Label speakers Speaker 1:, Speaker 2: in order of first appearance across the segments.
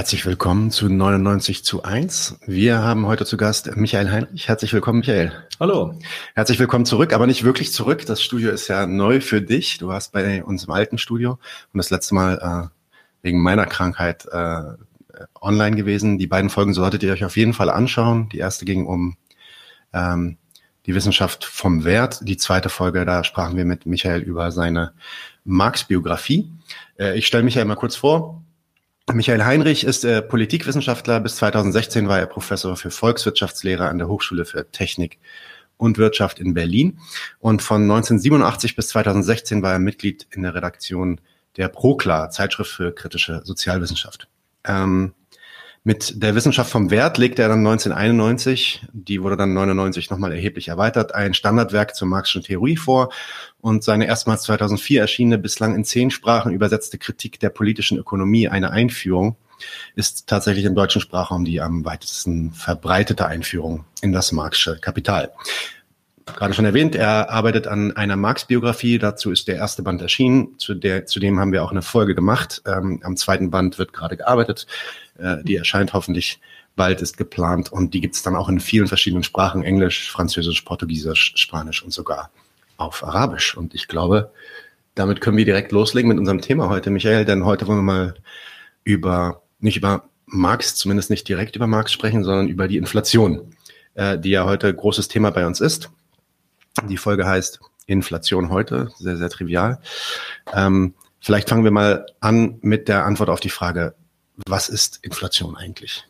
Speaker 1: Herzlich willkommen zu 99 zu 1. Wir haben heute zu Gast Michael Heinrich. Herzlich willkommen, Michael.
Speaker 2: Hallo.
Speaker 1: Herzlich willkommen zurück, aber nicht wirklich zurück. Das Studio ist ja neu für dich. Du warst bei uns im alten Studio und das letzte Mal äh, wegen meiner Krankheit äh, online gewesen. Die beiden Folgen solltet ihr euch auf jeden Fall anschauen. Die erste ging um ähm, die Wissenschaft vom Wert. Die zweite Folge, da sprachen wir mit Michael über seine Marx-Biografie. Äh, ich stelle Michael mal kurz vor. Michael Heinrich ist äh, Politikwissenschaftler. Bis 2016 war er Professor für Volkswirtschaftslehre an der Hochschule für Technik und Wirtschaft in Berlin. Und von 1987 bis 2016 war er Mitglied in der Redaktion der ProKlar, Zeitschrift für kritische Sozialwissenschaft. Ähm, mit der Wissenschaft vom Wert legte er dann 1991, die wurde dann 99 nochmal erheblich erweitert, ein Standardwerk zur Marxischen Theorie vor und seine erstmals 2004 erschienene, bislang in zehn Sprachen übersetzte Kritik der politischen Ökonomie, eine Einführung, ist tatsächlich im deutschen Sprachraum die am weitesten verbreitete Einführung in das Marxische Kapital. Gerade schon erwähnt, er arbeitet an einer Marx-Biografie. Dazu ist der erste Band erschienen. Zu der, zudem haben wir auch eine Folge gemacht. Ähm, am zweiten Band wird gerade gearbeitet. Äh, die erscheint hoffentlich bald, ist geplant und die gibt es dann auch in vielen verschiedenen Sprachen, Englisch, Französisch, Portugiesisch, Spanisch und sogar auf Arabisch. Und ich glaube, damit können wir direkt loslegen mit unserem Thema heute, Michael, denn heute wollen wir mal über, nicht über Marx, zumindest nicht direkt über Marx sprechen, sondern über die Inflation, äh, die ja heute großes Thema bei uns ist. Die Folge heißt Inflation heute, sehr, sehr trivial. Ähm, vielleicht fangen wir mal an mit der Antwort auf die Frage, was ist Inflation eigentlich?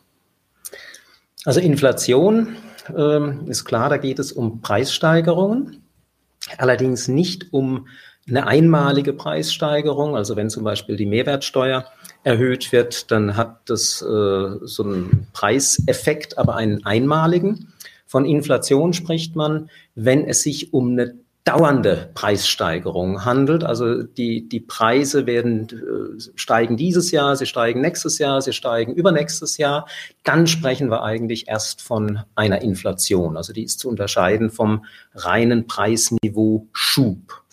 Speaker 2: Also Inflation ähm, ist klar, da geht es um Preissteigerungen, allerdings nicht um eine einmalige Preissteigerung. Also wenn zum Beispiel die Mehrwertsteuer erhöht wird, dann hat das äh, so einen Preiseffekt, aber einen einmaligen. Von Inflation spricht man, wenn es sich um eine dauernde Preissteigerung handelt. Also die, die Preise werden äh, steigen dieses Jahr, sie steigen nächstes Jahr, sie steigen übernächstes Jahr. Dann sprechen wir eigentlich erst von einer Inflation. Also die ist zu unterscheiden vom reinen Preisniveau Schub.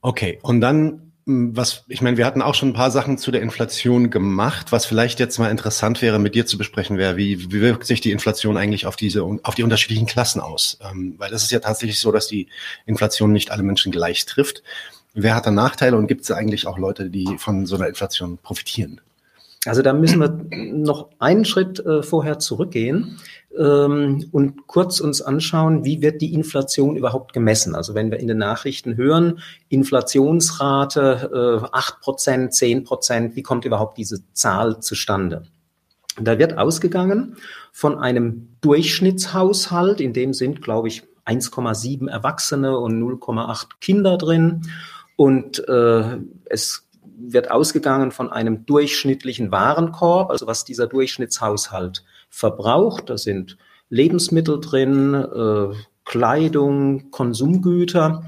Speaker 1: Okay, und dann was, ich meine, wir hatten auch schon ein paar Sachen zu der Inflation gemacht. Was vielleicht jetzt mal interessant wäre, mit dir zu besprechen, wäre, wie, wie wirkt sich die Inflation eigentlich auf diese, auf die unterschiedlichen Klassen aus? Ähm, weil es ist ja tatsächlich so, dass die Inflation nicht alle Menschen gleich trifft. Wer hat da Nachteile und gibt es eigentlich auch Leute, die von so einer Inflation profitieren?
Speaker 2: Also da müssen wir noch einen Schritt äh, vorher zurückgehen ähm, und kurz uns anschauen, wie wird die Inflation überhaupt gemessen. Also wenn wir in den Nachrichten hören, Inflationsrate äh, 8 Prozent, 10 Prozent, wie kommt überhaupt diese Zahl zustande? Da wird ausgegangen von einem Durchschnittshaushalt, in dem sind, glaube ich, 1,7 Erwachsene und 0,8 Kinder drin. Und äh, es wird ausgegangen von einem durchschnittlichen Warenkorb, also was dieser Durchschnittshaushalt verbraucht. Da sind Lebensmittel drin, äh, Kleidung, Konsumgüter.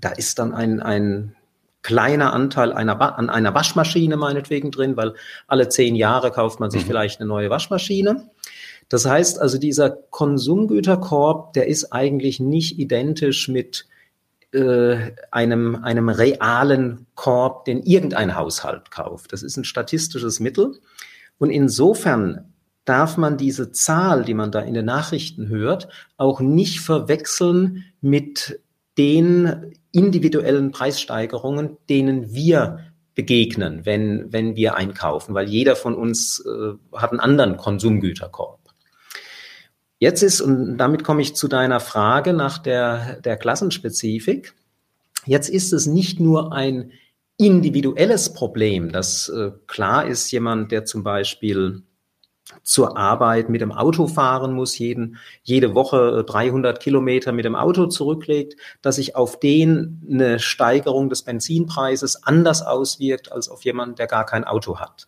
Speaker 2: Da ist dann ein, ein kleiner Anteil einer, an einer Waschmaschine meinetwegen drin, weil alle zehn Jahre kauft man sich mhm. vielleicht eine neue Waschmaschine. Das heißt also, dieser Konsumgüterkorb, der ist eigentlich nicht identisch mit äh, einem, einem realen Korb, den irgendein Haushalt kauft. Das ist ein statistisches Mittel. Und insofern darf man diese Zahl, die man da in den Nachrichten hört, auch nicht verwechseln mit den individuellen Preissteigerungen, denen wir begegnen, wenn, wenn wir einkaufen, weil jeder von uns äh, hat einen anderen Konsumgüterkorb. Jetzt ist, und damit komme ich zu deiner Frage nach der, der Klassenspezifik, jetzt ist es nicht nur ein individuelles Problem, dass äh, klar ist, jemand, der zum Beispiel zur Arbeit mit dem Auto fahren muss, jeden, jede Woche 300 Kilometer mit dem Auto zurücklegt, dass sich auf den eine Steigerung des Benzinpreises anders auswirkt als auf jemanden, der gar kein Auto hat.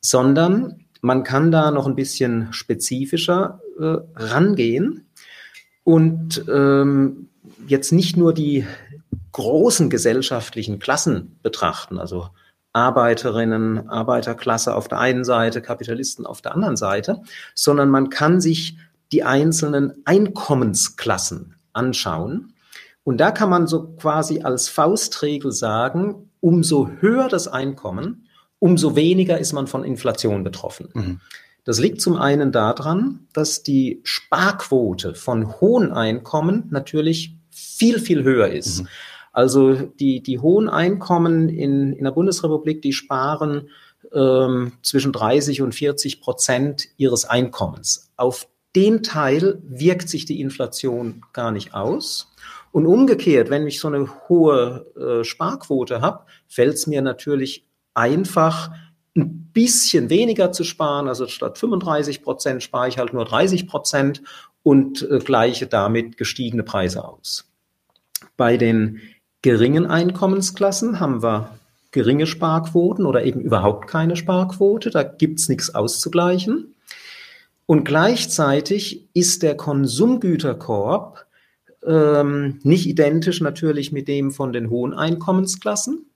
Speaker 2: Sondern man kann da noch ein bisschen spezifischer äh, rangehen und ähm, jetzt nicht nur die großen gesellschaftlichen Klassen betrachten, also Arbeiterinnen, Arbeiterklasse auf der einen Seite, Kapitalisten auf der anderen Seite, sondern man kann sich die einzelnen Einkommensklassen anschauen. Und da kann man so quasi als Faustregel sagen, umso höher das Einkommen, umso weniger ist man von Inflation betroffen. Mhm. Das liegt zum einen daran, dass die Sparquote von hohen Einkommen natürlich viel, viel höher ist. Mhm. Also die, die hohen Einkommen in, in der Bundesrepublik, die sparen ähm, zwischen 30 und 40 Prozent ihres Einkommens. Auf den Teil wirkt sich die Inflation gar nicht aus. Und umgekehrt, wenn ich so eine hohe äh, Sparquote habe, fällt es mir natürlich einfach, ein bisschen weniger zu sparen. Also statt 35 Prozent spare ich halt nur 30 Prozent und äh, gleiche damit gestiegene Preise aus. Bei den geringen Einkommensklassen haben wir geringe Sparquoten oder eben überhaupt keine Sparquote. Da gibt's nichts auszugleichen. Und gleichzeitig ist der Konsumgüterkorb ähm, nicht identisch natürlich mit dem von den hohen Einkommensklassen,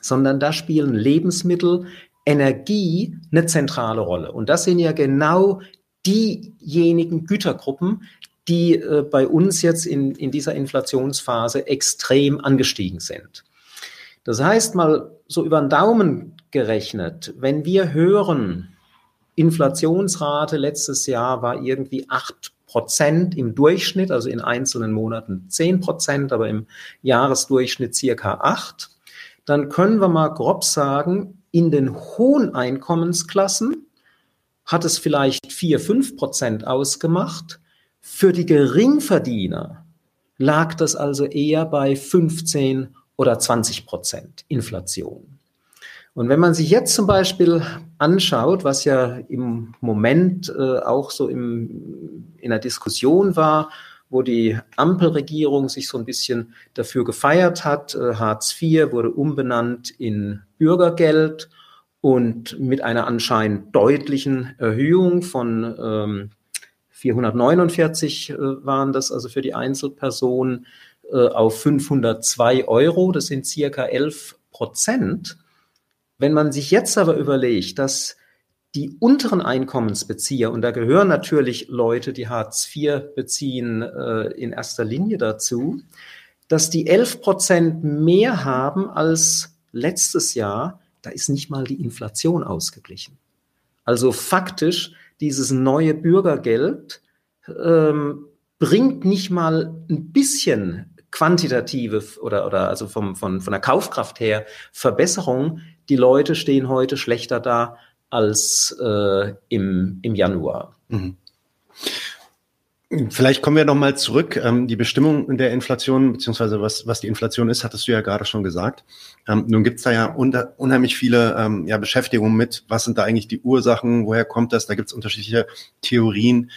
Speaker 2: sondern da spielen Lebensmittel, Energie eine zentrale Rolle. Und das sind ja genau diejenigen Gütergruppen, die äh, bei uns jetzt in, in dieser Inflationsphase extrem angestiegen sind. Das heißt, mal so über den Daumen gerechnet, wenn wir hören, Inflationsrate letztes Jahr war irgendwie acht Prozent im Durchschnitt, also in einzelnen Monaten zehn Prozent, aber im Jahresdurchschnitt circa acht, dann können wir mal grob sagen, in den hohen Einkommensklassen hat es vielleicht vier, fünf Prozent ausgemacht. Für die Geringverdiener lag das also eher bei 15 oder 20 Prozent Inflation. Und wenn man sich jetzt zum Beispiel anschaut, was ja im Moment äh, auch so im, in der Diskussion war, wo die Ampelregierung sich so ein bisschen dafür gefeiert hat, äh, Hartz IV wurde umbenannt in Bürgergeld und mit einer anscheinend deutlichen Erhöhung von ähm, 449 äh, waren das also für die Einzelpersonen äh, auf 502 Euro. Das sind circa 11 Prozent. Wenn man sich jetzt aber überlegt, dass die unteren Einkommensbezieher, und da gehören natürlich Leute, die Hartz IV beziehen, äh, in erster Linie dazu, dass die 11 Prozent mehr haben als letztes Jahr, da ist nicht mal die Inflation ausgeglichen. Also faktisch dieses neue Bürgergeld ähm, bringt nicht mal ein bisschen quantitative oder, oder also vom, von, von der Kaufkraft her Verbesserung. Die Leute stehen heute schlechter da als äh, im, im Januar. Mhm.
Speaker 1: Vielleicht kommen wir noch mal zurück. Ähm, die Bestimmung der Inflation, beziehungsweise was, was die Inflation ist, hattest du ja gerade schon gesagt. Ähm, nun gibt's da ja unheimlich viele ähm, ja, Beschäftigungen mit, was sind da eigentlich die Ursachen, woher kommt das? Da gibt's unterschiedliche Theorien.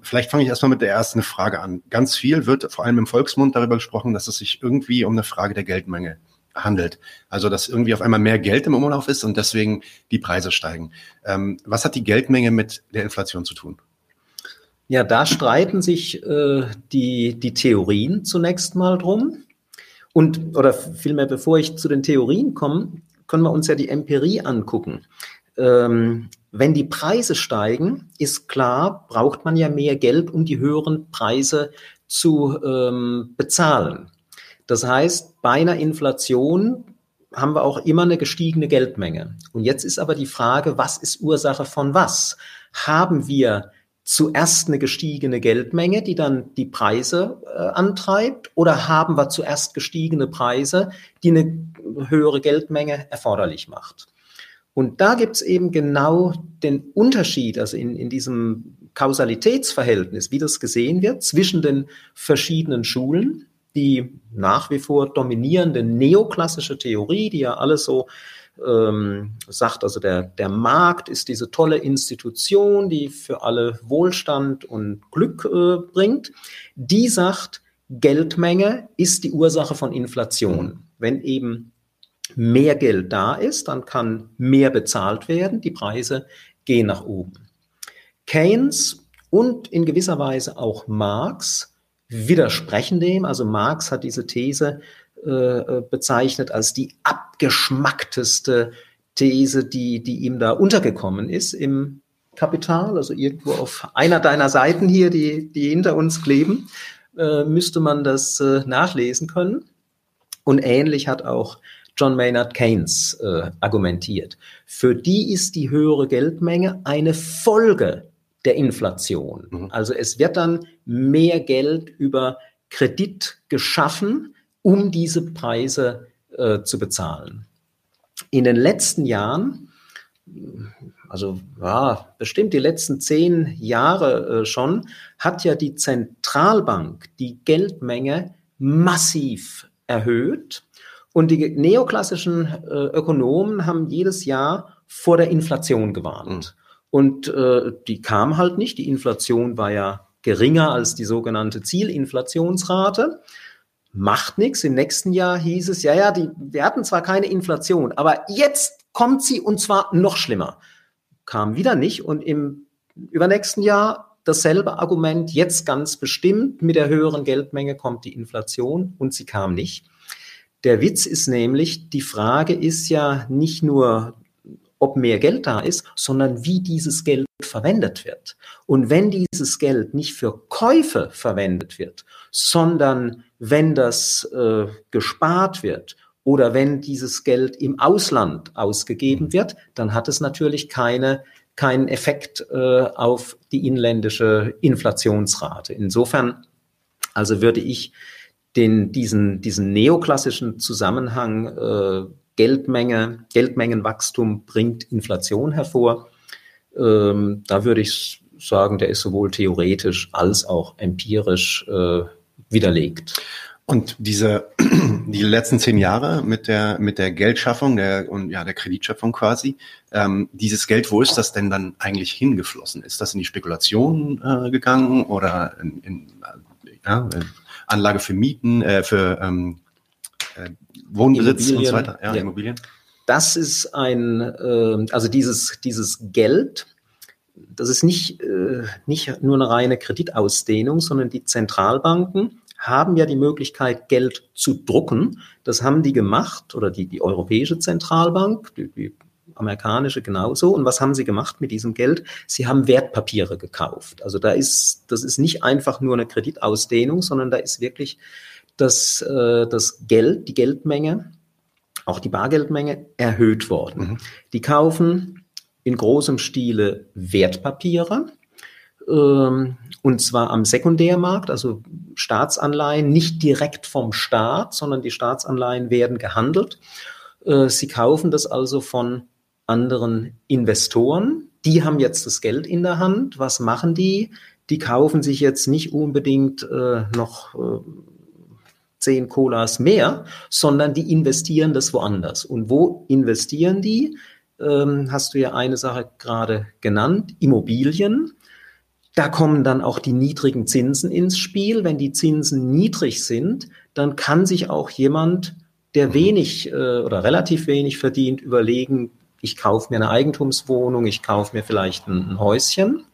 Speaker 1: Vielleicht fange ich erstmal mit der ersten Frage an. Ganz viel wird vor allem im Volksmund darüber gesprochen, dass es sich irgendwie um eine Frage der Geldmenge handelt. Also dass irgendwie auf einmal mehr Geld im Umlauf ist und deswegen die Preise steigen. Was hat die Geldmenge mit der Inflation zu tun?
Speaker 2: Ja, da streiten sich äh, die, die Theorien zunächst mal drum. Und, oder vielmehr, bevor ich zu den Theorien komme, können wir uns ja die Empirie angucken. Ähm, wenn die Preise steigen, ist klar, braucht man ja mehr Geld, um die höheren Preise zu ähm, bezahlen. Das heißt, bei einer Inflation haben wir auch immer eine gestiegene Geldmenge. Und jetzt ist aber die Frage, was ist Ursache von was? Haben wir zuerst eine gestiegene Geldmenge, die dann die Preise äh, antreibt, oder haben wir zuerst gestiegene Preise, die eine höhere Geldmenge erforderlich macht? Und da gibt's eben genau den Unterschied, also in, in diesem Kausalitätsverhältnis, wie das gesehen wird, zwischen den verschiedenen Schulen, die nach wie vor dominierende neoklassische Theorie, die ja alles so ähm, sagt, also der, der Markt ist diese tolle Institution, die für alle Wohlstand und Glück äh, bringt, die sagt, Geldmenge ist die Ursache von Inflation. Wenn eben mehr Geld da ist, dann kann mehr bezahlt werden, die Preise gehen nach oben. Keynes und in gewisser Weise auch Marx widersprechen dem. Also Marx hat diese These äh, äh, bezeichnet als die abgeschmackteste These, die, die ihm da untergekommen ist im Kapital, also irgendwo auf einer deiner Seiten hier, die, die hinter uns kleben, äh, müsste man das äh, nachlesen können. Und ähnlich hat auch John Maynard Keynes äh, argumentiert. Für die ist die höhere Geldmenge eine Folge der Inflation. Mhm. Also es wird dann mehr Geld über Kredit geschaffen, um diese Preise äh, zu bezahlen. In den letzten Jahren, also ja, bestimmt die letzten zehn Jahre äh, schon, hat ja die Zentralbank die Geldmenge massiv erhöht. Und die neoklassischen äh, Ökonomen haben jedes Jahr vor der Inflation gewarnt. Mhm. Und äh, die kam halt nicht. Die Inflation war ja geringer als die sogenannte Zielinflationsrate. Macht nichts. Im nächsten Jahr hieß es, ja, ja, die, wir hatten zwar keine Inflation, aber jetzt kommt sie und zwar noch schlimmer. Kam wieder nicht. Und im übernächsten Jahr dasselbe Argument, jetzt ganz bestimmt, mit der höheren Geldmenge kommt die Inflation und sie kam nicht. Der Witz ist nämlich, die Frage ist ja nicht nur, ob mehr Geld da ist, sondern wie dieses Geld verwendet wird. Und wenn dieses Geld nicht für Käufe verwendet wird, sondern wenn das äh, gespart wird oder wenn dieses Geld im Ausland ausgegeben wird, dann hat es natürlich keine, keinen Effekt äh, auf die inländische Inflationsrate. Insofern also würde ich den, diesen, diesen neoklassischen Zusammenhang äh, Geldmenge, Geldmengenwachstum bringt Inflation hervor. Ähm, da würde ich sagen, der ist sowohl theoretisch als auch empirisch äh, widerlegt.
Speaker 1: Und diese die letzten zehn Jahre mit der mit der Geldschaffung der und ja der Kreditschöpfung quasi ähm, dieses Geld wo ist das denn dann eigentlich hingeflossen ist das in die Spekulation äh, gegangen oder in, in ja, Anlage für Mieten äh, für ähm, äh, Wohnbesitz und so weiter,
Speaker 2: ja, ja. Immobilien. Das ist ein, äh, also dieses, dieses Geld, das ist nicht, äh, nicht nur eine reine Kreditausdehnung, sondern die Zentralbanken haben ja die Möglichkeit, Geld zu drucken. Das haben die gemacht, oder die, die Europäische Zentralbank, die, die amerikanische genauso. Und was haben sie gemacht mit diesem Geld? Sie haben Wertpapiere gekauft. Also da ist, das ist nicht einfach nur eine Kreditausdehnung, sondern da ist wirklich dass äh, das Geld, die Geldmenge, auch die Bargeldmenge erhöht worden. Mhm. Die kaufen in großem Stile Wertpapiere, ähm, und zwar am Sekundärmarkt, also Staatsanleihen, nicht direkt vom Staat, sondern die Staatsanleihen werden gehandelt. Äh, sie kaufen das also von anderen Investoren. Die haben jetzt das Geld in der Hand. Was machen die? Die kaufen sich jetzt nicht unbedingt äh, noch äh, zehn Colas mehr, sondern die investieren das woanders. Und wo investieren die? Ähm, hast du ja eine Sache gerade genannt, Immobilien. Da kommen dann auch die niedrigen Zinsen ins Spiel. Wenn die Zinsen niedrig sind, dann kann sich auch jemand, der wenig äh, oder relativ wenig verdient, überlegen, ich kaufe mir eine Eigentumswohnung, ich kaufe mir vielleicht ein, ein Häuschen.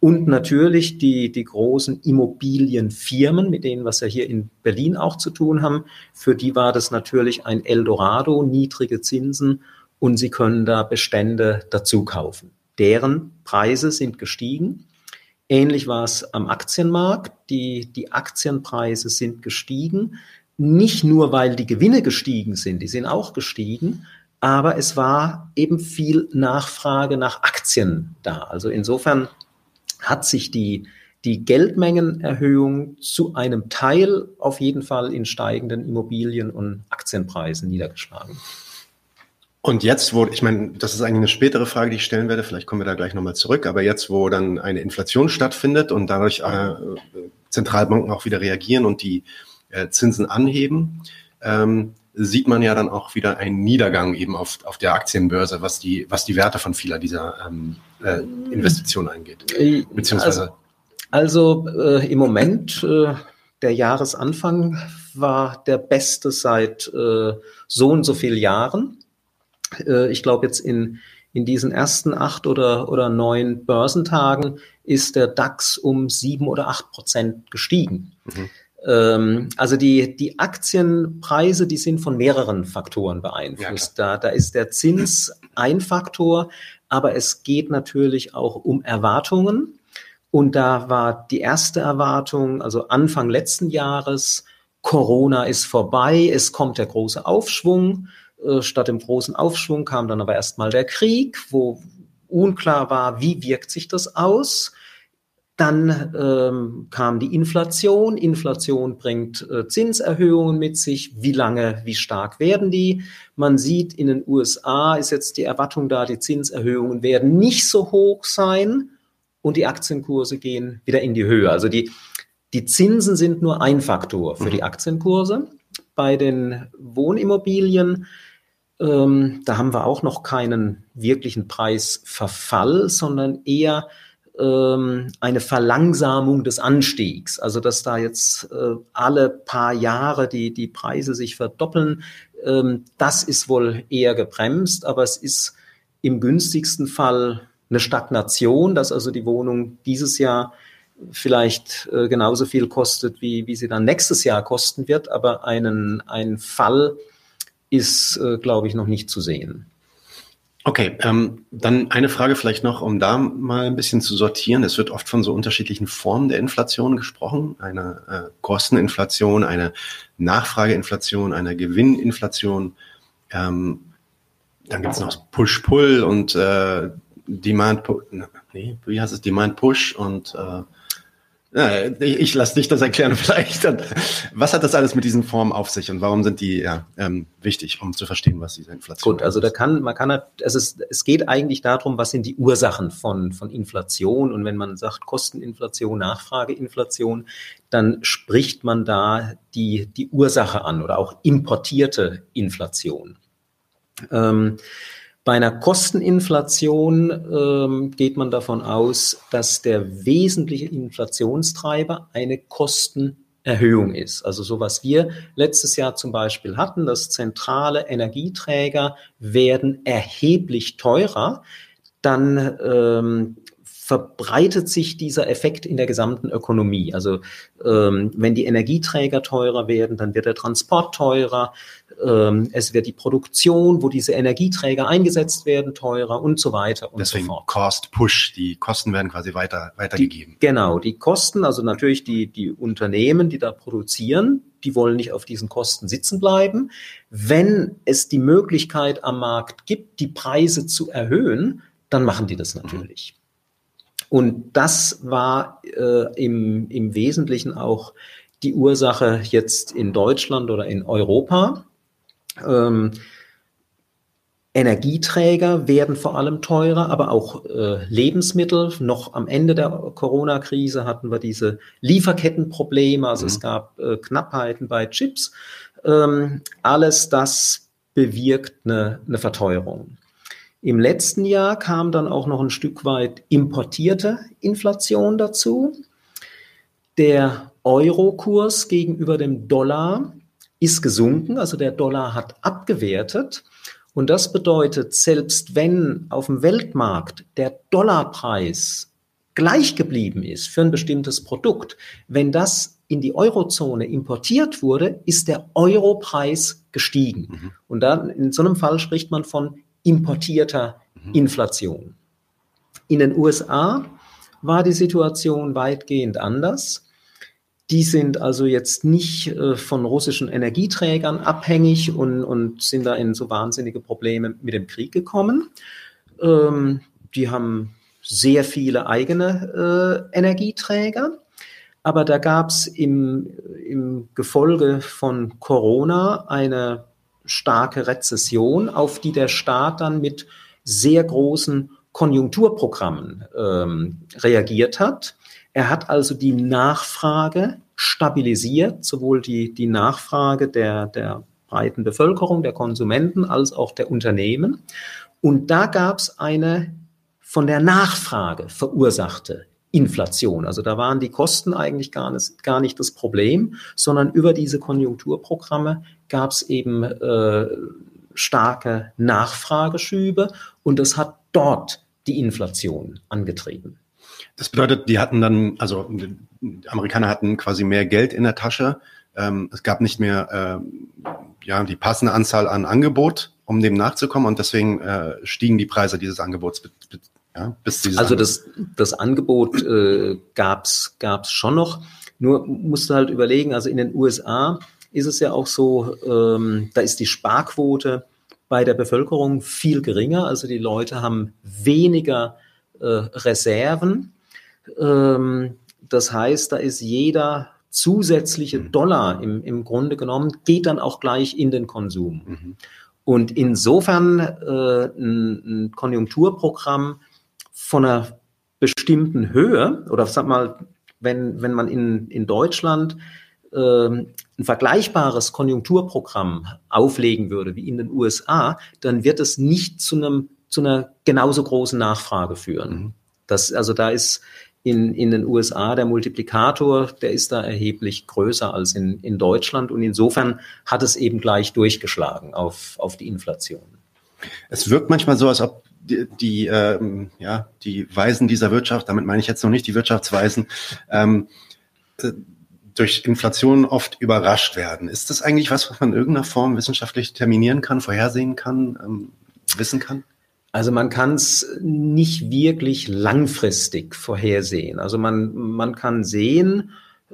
Speaker 2: Und natürlich die, die großen Immobilienfirmen, mit denen was ja hier in Berlin auch zu tun haben, für die war das natürlich ein Eldorado, niedrige Zinsen und sie können da Bestände dazu kaufen. Deren Preise sind gestiegen. Ähnlich war es am Aktienmarkt. Die, die Aktienpreise sind gestiegen. Nicht nur, weil die Gewinne gestiegen sind, die sind auch gestiegen, aber es war eben viel Nachfrage nach Aktien da. Also insofern hat sich die, die Geldmengenerhöhung zu einem Teil auf jeden Fall in steigenden Immobilien- und Aktienpreisen niedergeschlagen.
Speaker 1: Und jetzt, wo, ich meine, das ist eigentlich eine spätere Frage, die ich stellen werde, vielleicht kommen wir da gleich nochmal zurück, aber jetzt, wo dann eine Inflation stattfindet und dadurch äh, Zentralbanken auch wieder reagieren und die äh, Zinsen anheben, ähm, sieht man ja dann auch wieder einen Niedergang eben auf, auf der Aktienbörse, was die, was die Werte von vieler dieser ähm, äh, Investitionen angeht.
Speaker 2: Äh, Beziehungsweise also, also äh, im Moment, äh, der Jahresanfang war der beste seit äh, so und so vielen Jahren. Äh, ich glaube, jetzt in, in diesen ersten acht oder, oder neun Börsentagen ist der DAX um sieben oder acht Prozent gestiegen. Mhm. Ähm, also die, die Aktienpreise, die sind von mehreren Faktoren beeinflusst. Ja, da, da ist der Zins ein Faktor, aber es geht natürlich auch um Erwartungen. Und da war die erste Erwartung, also Anfang letzten Jahres, Corona ist vorbei, es kommt der große Aufschwung. Äh, statt dem großen Aufschwung kam dann aber erstmal der Krieg, wo unklar war, wie wirkt sich das aus. Dann ähm, kam die Inflation. Inflation bringt äh, Zinserhöhungen mit sich. Wie lange, wie stark werden die? Man sieht, in den USA ist jetzt die Erwartung da, die Zinserhöhungen werden nicht so hoch sein und die Aktienkurse gehen wieder in die Höhe. Also die, die Zinsen sind nur ein Faktor für die mhm. Aktienkurse. Bei den Wohnimmobilien, ähm, da haben wir auch noch keinen wirklichen Preisverfall, sondern eher ähm, eine Verlangsamung des Anstiegs. Also dass da jetzt äh, alle paar Jahre die, die Preise sich verdoppeln, ähm, das ist wohl eher gebremst, aber es ist im günstigsten Fall eine Stagnation, dass also die Wohnung dieses Jahr vielleicht äh, genauso viel kostet, wie, wie sie dann nächstes Jahr kosten wird, aber einen, ein Fall ist, äh, glaube ich, noch nicht zu sehen.
Speaker 1: Okay, ähm, dann eine Frage vielleicht noch, um da mal ein bisschen zu sortieren. Es wird oft von so unterschiedlichen Formen der Inflation gesprochen. Eine äh, Kosteninflation, eine Nachfrageinflation, eine Gewinninflation. Ähm, dann gibt es noch Push-Pull und äh, Demand, nee, Demand-Push und äh, ja, ich, ich lasse dich das erklären vielleicht. Was hat das alles mit diesen Formen auf sich und warum sind die ja, ähm, wichtig, um zu verstehen, was diese Inflation
Speaker 2: ist? Gut, also da kann, man kann, es ist, es geht eigentlich darum, was sind die Ursachen von, von Inflation und wenn man sagt Kosteninflation, Nachfrageinflation, dann spricht man da die, die Ursache an oder auch importierte Inflation. Ähm, bei einer Kosteninflation ähm, geht man davon aus, dass der wesentliche Inflationstreiber eine Kostenerhöhung ist. Also so was wir letztes Jahr zum Beispiel hatten, dass zentrale Energieträger werden erheblich teurer, dann ähm, verbreitet sich dieser Effekt in der gesamten Ökonomie. Also ähm, wenn die Energieträger teurer werden, dann wird der Transport teurer, es wird die Produktion, wo diese Energieträger eingesetzt werden, teurer und so weiter und
Speaker 1: Deswegen
Speaker 2: so fort.
Speaker 1: Cost Push, die Kosten werden quasi weiter weitergegeben.
Speaker 2: Die, genau, die Kosten, also natürlich die die Unternehmen, die da produzieren, die wollen nicht auf diesen Kosten sitzen bleiben. Wenn es die Möglichkeit am Markt gibt, die Preise zu erhöhen, dann machen die das natürlich. Mhm. Und das war äh, im, im Wesentlichen auch die Ursache jetzt in Deutschland oder in Europa. Ähm, Energieträger werden vor allem teurer, aber auch äh, Lebensmittel. Noch am Ende der Corona-Krise hatten wir diese Lieferkettenprobleme, also mhm. es gab äh, Knappheiten bei Chips. Ähm, alles das bewirkt eine, eine Verteuerung. Im letzten Jahr kam dann auch noch ein Stück weit importierte Inflation dazu. Der Eurokurs gegenüber dem Dollar ist gesunken, also der Dollar hat abgewertet. Und das bedeutet, selbst wenn auf dem Weltmarkt der Dollarpreis gleich geblieben ist für ein bestimmtes Produkt, wenn das in die Eurozone importiert wurde, ist der Europreis gestiegen. Mhm. Und dann in so einem Fall spricht man von importierter mhm. Inflation. In den USA war die Situation weitgehend anders. Die sind also jetzt nicht äh, von russischen Energieträgern abhängig und, und sind da in so wahnsinnige Probleme mit dem Krieg gekommen. Ähm, die haben sehr viele eigene äh, Energieträger. Aber da gab es im, im Gefolge von Corona eine starke Rezession, auf die der Staat dann mit sehr großen Konjunkturprogrammen ähm, reagiert hat. Er hat also die Nachfrage stabilisiert, sowohl die, die Nachfrage der, der breiten Bevölkerung, der Konsumenten als auch der Unternehmen. Und da gab es eine von der Nachfrage verursachte Inflation. Also da waren die Kosten eigentlich gar nicht, gar nicht das Problem, sondern über diese Konjunkturprogramme gab es eben äh, starke Nachfrageschübe und das hat dort die Inflation angetrieben.
Speaker 1: Das bedeutet, die hatten dann, also Amerikaner hatten quasi mehr Geld in der Tasche. Ähm, es gab nicht mehr äh, ja, die passende Anzahl an Angebot, um dem nachzukommen und deswegen äh, stiegen die Preise dieses Angebots
Speaker 2: ja, bis dieses also das, das Angebot äh, gab's gab's schon noch. Nur musst du halt überlegen, also in den USA ist es ja auch so, ähm, da ist die Sparquote bei der Bevölkerung viel geringer. Also die Leute haben weniger äh, Reserven. Ähm, das heißt, da ist jeder zusätzliche mhm. Dollar im, im Grunde genommen, geht dann auch gleich in den Konsum. Mhm. Und insofern äh, ein, ein Konjunkturprogramm von einer bestimmten Höhe oder sag mal, wenn, wenn man in, in Deutschland äh, ein vergleichbares Konjunkturprogramm auflegen würde wie in den USA, dann wird es nicht zu einem zu einer genauso großen Nachfrage führen. Mhm. Das, also da ist in, in den USA der Multiplikator, der ist da erheblich größer als in, in Deutschland und insofern hat es eben gleich durchgeschlagen auf, auf die Inflation.
Speaker 1: Es wirkt manchmal so, als ob die, die, ähm, ja, die Weisen dieser Wirtschaft, damit meine ich jetzt noch nicht die Wirtschaftsweisen, ähm, äh, durch Inflation oft überrascht werden. Ist das eigentlich was, was man in irgendeiner Form wissenschaftlich terminieren kann, vorhersehen kann, ähm, wissen kann?
Speaker 2: Also man kann es nicht wirklich langfristig vorhersehen. Also man, man kann sehen,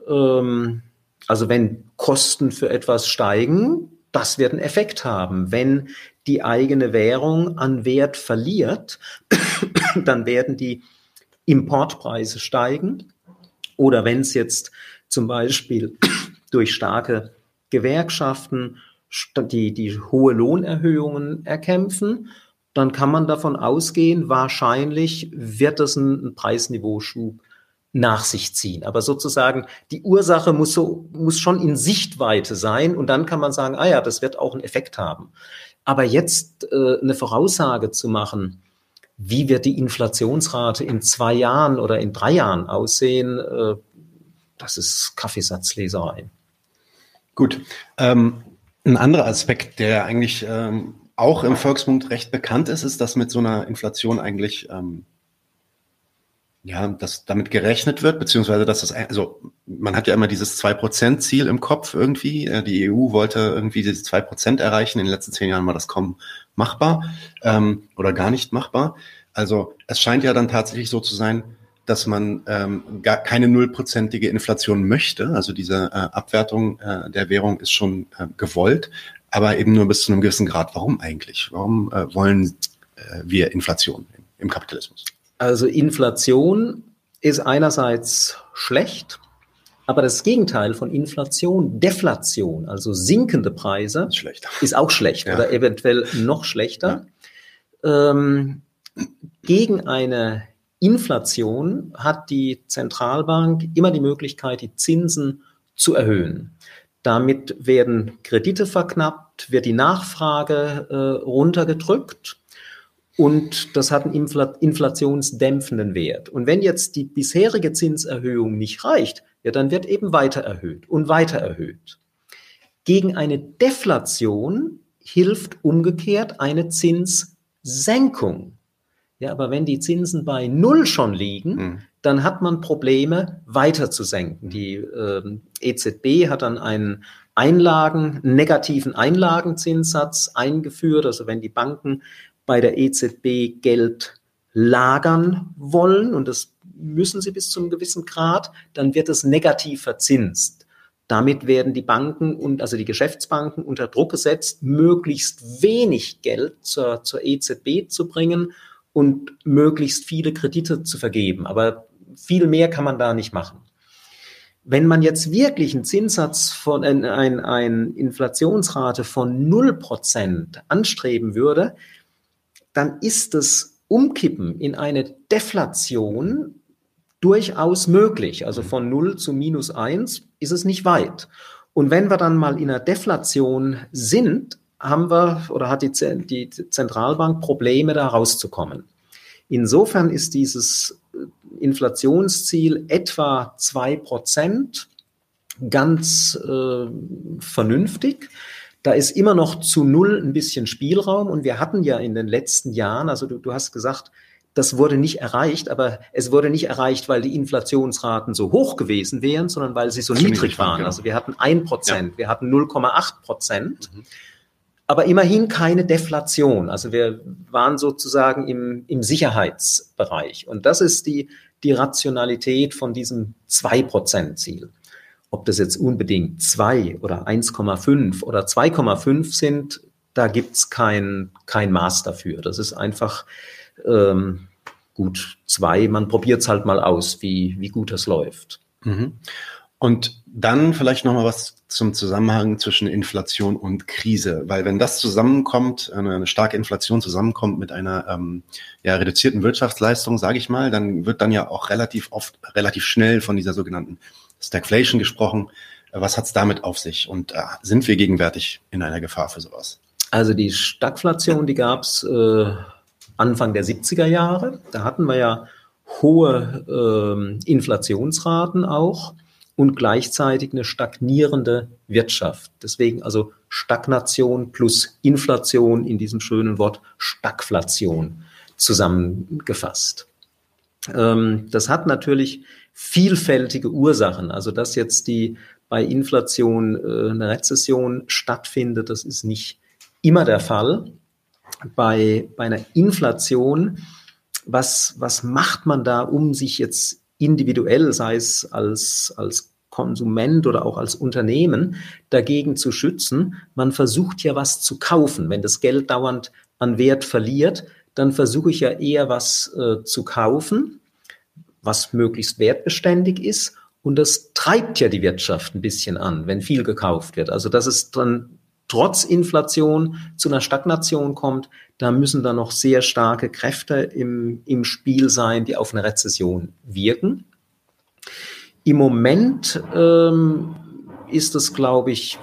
Speaker 2: ähm, also wenn Kosten für etwas steigen, das wird einen Effekt haben. Wenn die eigene Währung an Wert verliert, dann werden die Importpreise steigen. Oder wenn es jetzt zum Beispiel durch starke Gewerkschaften die, die hohe Lohnerhöhungen erkämpfen dann kann man davon ausgehen, wahrscheinlich wird es einen Preisniveauschub nach sich ziehen. Aber sozusagen die Ursache muss so, muss schon in Sichtweite sein und dann kann man sagen, ah ja, das wird auch einen Effekt haben. Aber jetzt äh, eine Voraussage zu machen, wie wird die Inflationsrate in zwei Jahren oder in drei Jahren aussehen, äh, das ist Kaffeesatzleserei.
Speaker 1: Gut. Ähm, ein anderer Aspekt, der eigentlich ähm, auch im Volksmund recht bekannt ist, ist, dass mit so einer Inflation eigentlich ähm, ja, dass damit gerechnet wird, beziehungsweise dass das, also man hat ja immer dieses 2%-Ziel im Kopf irgendwie. Äh, die EU wollte irgendwie diese 2% erreichen. In den letzten zehn Jahren war das kaum machbar ähm, oder gar nicht machbar. Also es scheint ja dann tatsächlich so zu sein, dass man ähm, gar keine nullprozentige Inflation möchte. Also diese äh, Abwertung äh, der Währung ist schon äh, gewollt aber eben nur bis zu einem gewissen Grad. Warum eigentlich? Warum äh, wollen äh, wir Inflation im, im Kapitalismus?
Speaker 2: Also Inflation ist einerseits schlecht, aber das Gegenteil von Inflation, Deflation, also sinkende Preise, ist, ist auch schlecht ja. oder eventuell noch schlechter. Ja. Ähm, gegen eine Inflation hat die Zentralbank immer die Möglichkeit, die Zinsen zu erhöhen. Damit werden Kredite verknappt, wird die Nachfrage äh, runtergedrückt und das hat einen Infl inflationsdämpfenden Wert. Und wenn jetzt die bisherige Zinserhöhung nicht reicht, ja, dann wird eben weiter erhöht und weiter erhöht. Gegen eine Deflation hilft umgekehrt eine Zinssenkung. Ja, aber wenn die Zinsen bei Null schon liegen, mhm dann hat man Probleme weiter zu senken. Die äh, EZB hat dann einen Einlagen, negativen Einlagenzinssatz eingeführt. Also wenn die Banken bei der EZB Geld lagern wollen, und das müssen sie bis zu einem gewissen Grad, dann wird es negativ verzinst. Damit werden die Banken und also die Geschäftsbanken unter Druck gesetzt, möglichst wenig Geld zur, zur EZB zu bringen und möglichst viele Kredite zu vergeben. Aber viel mehr kann man da nicht machen. Wenn man jetzt wirklich einen Zinssatz von, ein, ein, ein Inflationsrate von 0% anstreben würde, dann ist das Umkippen in eine Deflation durchaus möglich. Also von 0 zu minus 1 ist es nicht weit. Und wenn wir dann mal in einer Deflation sind, haben wir oder hat die, die Zentralbank Probleme, da rauszukommen. Insofern ist dieses Inflationsziel etwa zwei Prozent ganz äh, vernünftig. Da ist immer noch zu null ein bisschen Spielraum und wir hatten ja in den letzten Jahren, also du, du hast gesagt, das wurde nicht erreicht, aber es wurde nicht erreicht, weil die Inflationsraten so hoch gewesen wären, sondern weil sie so niedrig waren. Genau. Also wir hatten ein Prozent, ja. wir hatten 0,8 Prozent. Mhm aber immerhin keine Deflation. Also wir waren sozusagen im, im Sicherheitsbereich. Und das ist die, die Rationalität von diesem 2%-Ziel. Ob das jetzt unbedingt 2 oder 1,5 oder 2,5 sind, da gibt's kein, kein Maß dafür. Das ist einfach ähm, gut zwei. Man probiert's halt mal aus, wie, wie gut das läuft.
Speaker 1: Mhm. Und dann vielleicht noch mal was zum Zusammenhang zwischen Inflation und Krise, weil wenn das zusammenkommt, eine, eine starke Inflation zusammenkommt mit einer ähm, ja, reduzierten Wirtschaftsleistung, sage ich mal, dann wird dann ja auch relativ oft, relativ schnell von dieser sogenannten Stagflation gesprochen. Was hat's damit auf sich und äh, sind wir gegenwärtig in einer Gefahr für sowas?
Speaker 2: Also die Stagflation, die gab's äh, Anfang der 70er Jahre. Da hatten wir ja hohe äh, Inflationsraten auch und gleichzeitig eine stagnierende Wirtschaft. Deswegen also Stagnation plus Inflation in diesem schönen Wort Stagflation zusammengefasst. Ähm, das hat natürlich vielfältige Ursachen. Also dass jetzt die bei Inflation äh, eine Rezession stattfindet, das ist nicht immer der Fall. Bei, bei einer Inflation, was, was macht man da, um sich jetzt individuell, sei es als, als Konsument oder auch als Unternehmen dagegen zu schützen. Man versucht ja was zu kaufen. Wenn das Geld dauernd an Wert verliert, dann versuche ich ja eher was äh, zu kaufen, was möglichst wertbeständig ist. Und das treibt ja die Wirtschaft ein bisschen an, wenn viel gekauft wird. Also dass es dann trotz Inflation zu einer Stagnation kommt, da müssen dann noch sehr starke Kräfte im, im Spiel sein, die auf eine Rezession wirken. Im Moment ähm, ist es, glaube ich,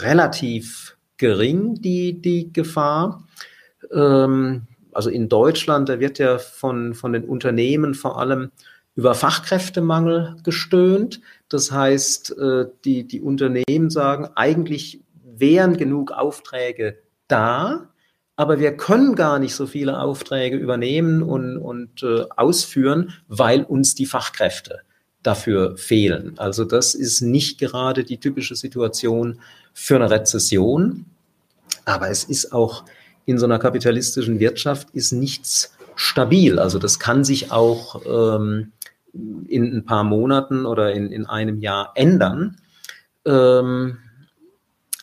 Speaker 2: relativ gering, die, die Gefahr. Ähm, also in Deutschland, da wird ja von, von den Unternehmen vor allem über Fachkräftemangel gestöhnt. Das heißt, äh, die, die Unternehmen sagen, eigentlich wären genug Aufträge da, aber wir können gar nicht so viele Aufträge übernehmen und, und äh, ausführen, weil uns die Fachkräfte dafür fehlen. Also das ist nicht gerade die typische Situation für eine Rezession, aber es ist auch in so einer kapitalistischen Wirtschaft ist nichts stabil. Also das kann sich auch ähm, in ein paar Monaten oder in, in einem Jahr ändern. Ähm,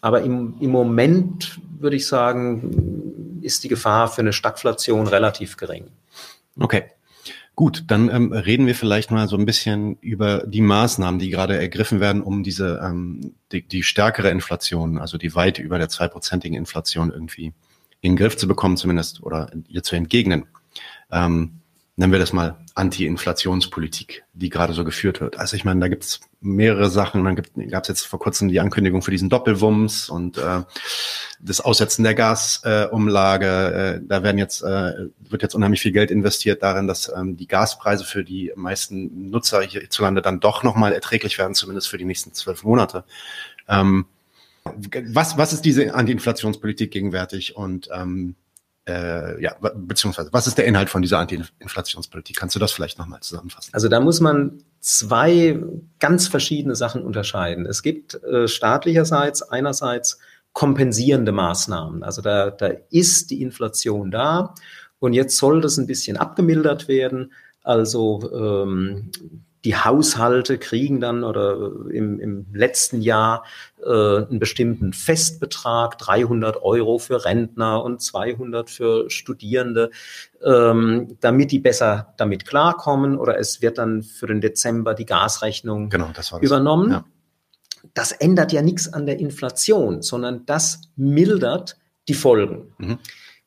Speaker 2: aber im, im Moment würde ich sagen, ist die Gefahr für eine Stagflation relativ gering.
Speaker 1: Okay. Gut, dann ähm, reden wir vielleicht mal so ein bisschen über die Maßnahmen, die gerade ergriffen werden, um diese ähm, die, die stärkere Inflation, also die weit über der zweiprozentigen Inflation irgendwie in den Griff zu bekommen, zumindest oder ihr zu entgegnen. Ähm, nennen wir das mal Anti-Inflationspolitik, die gerade so geführt wird. Also ich meine, da gibt's mehrere Sachen. Dann gab es jetzt vor kurzem die Ankündigung für diesen Doppelwumms und äh, das Aussetzen der Gasumlage. Äh, äh, da werden jetzt äh, wird jetzt unheimlich viel Geld investiert darin, dass ähm, die Gaspreise für die meisten Nutzer hierzulande dann doch nochmal erträglich werden, zumindest für die nächsten zwölf Monate. Ähm, was, was ist diese Anti-Inflationspolitik gegenwärtig und ähm, äh, ja, beziehungsweise was ist der Inhalt von dieser Anti-Inflationspolitik? Kannst du das vielleicht nochmal zusammenfassen?
Speaker 2: Also da muss man zwei ganz verschiedene Sachen unterscheiden. Es gibt äh, staatlicherseits einerseits kompensierende Maßnahmen. Also da, da ist die Inflation da und jetzt soll das ein bisschen abgemildert werden. Also ähm, die Haushalte kriegen dann oder im, im letzten Jahr äh, einen bestimmten Festbetrag, 300 Euro für Rentner und 200 für Studierende, ähm, damit die besser damit klarkommen oder es wird dann für den Dezember die Gasrechnung
Speaker 1: genau, das das.
Speaker 2: übernommen. Ja. Das ändert ja nichts an der Inflation, sondern das mildert die Folgen. Mhm.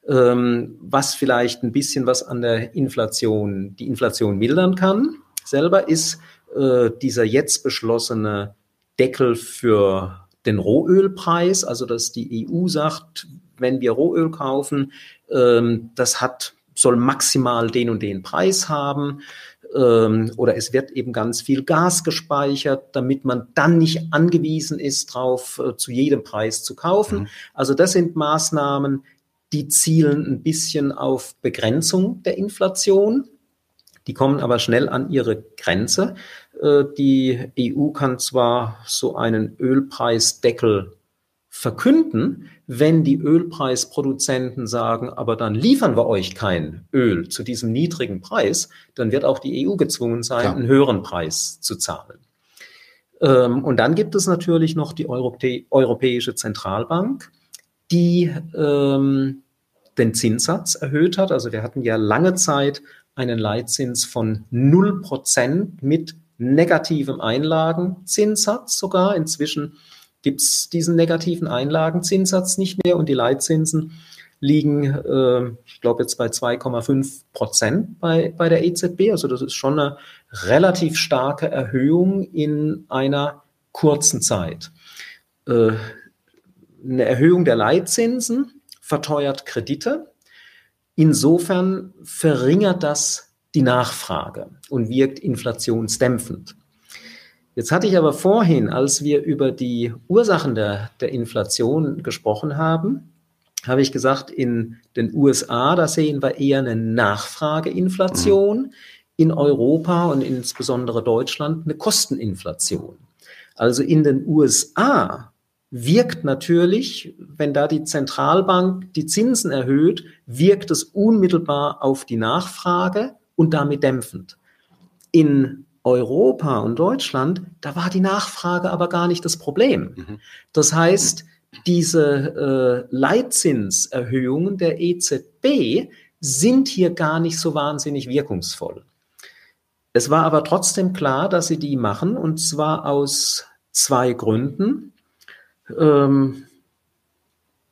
Speaker 2: Ähm, was vielleicht ein bisschen was an der Inflation, die Inflation mildern kann, selber ist äh, dieser jetzt beschlossene Deckel für den Rohölpreis, also dass die EU sagt, wenn wir Rohöl kaufen, ähm, das hat soll maximal den und den Preis haben ähm, oder es wird eben ganz viel Gas gespeichert, damit man dann nicht angewiesen ist, darauf äh, zu jedem Preis zu kaufen. Mhm. Also das sind Maßnahmen, die zielen ein bisschen auf Begrenzung der Inflation. Die kommen aber schnell an ihre Grenze. Äh, die EU kann zwar so einen Ölpreisdeckel verkünden, wenn die Ölpreisproduzenten sagen, aber dann liefern wir euch kein Öl zu diesem niedrigen Preis, dann wird auch die EU gezwungen sein, Klar. einen höheren Preis zu zahlen. Ähm, und dann gibt es natürlich noch die Europäische Zentralbank, die ähm, den Zinssatz erhöht hat. Also wir hatten ja lange Zeit einen Leitzins von 0% mit negativem Einlagenzinssatz sogar. Inzwischen gibt es diesen negativen Einlagenzinssatz nicht mehr und die Leitzinsen liegen, äh, ich glaube jetzt bei 2,5 Prozent bei, bei der EZB. Also das ist schon eine relativ starke Erhöhung in einer kurzen Zeit. Äh, eine Erhöhung der Leitzinsen verteuert Kredite. Insofern verringert das die Nachfrage und wirkt inflationsdämpfend. Jetzt hatte ich aber vorhin, als wir über die Ursachen der, der Inflation gesprochen haben, habe ich gesagt, in den USA, da sehen wir eher eine Nachfrageinflation, in Europa und insbesondere Deutschland eine Kosteninflation. Also in den USA wirkt natürlich, wenn da die Zentralbank die Zinsen erhöht, wirkt es unmittelbar auf die Nachfrage und damit dämpfend. In Europa und Deutschland, da war die Nachfrage aber gar nicht das Problem. Mhm. Das heißt, diese äh, Leitzinserhöhungen der EZB sind hier gar nicht so wahnsinnig wirkungsvoll. Es war aber trotzdem klar, dass sie die machen, und zwar aus zwei Gründen. Ähm,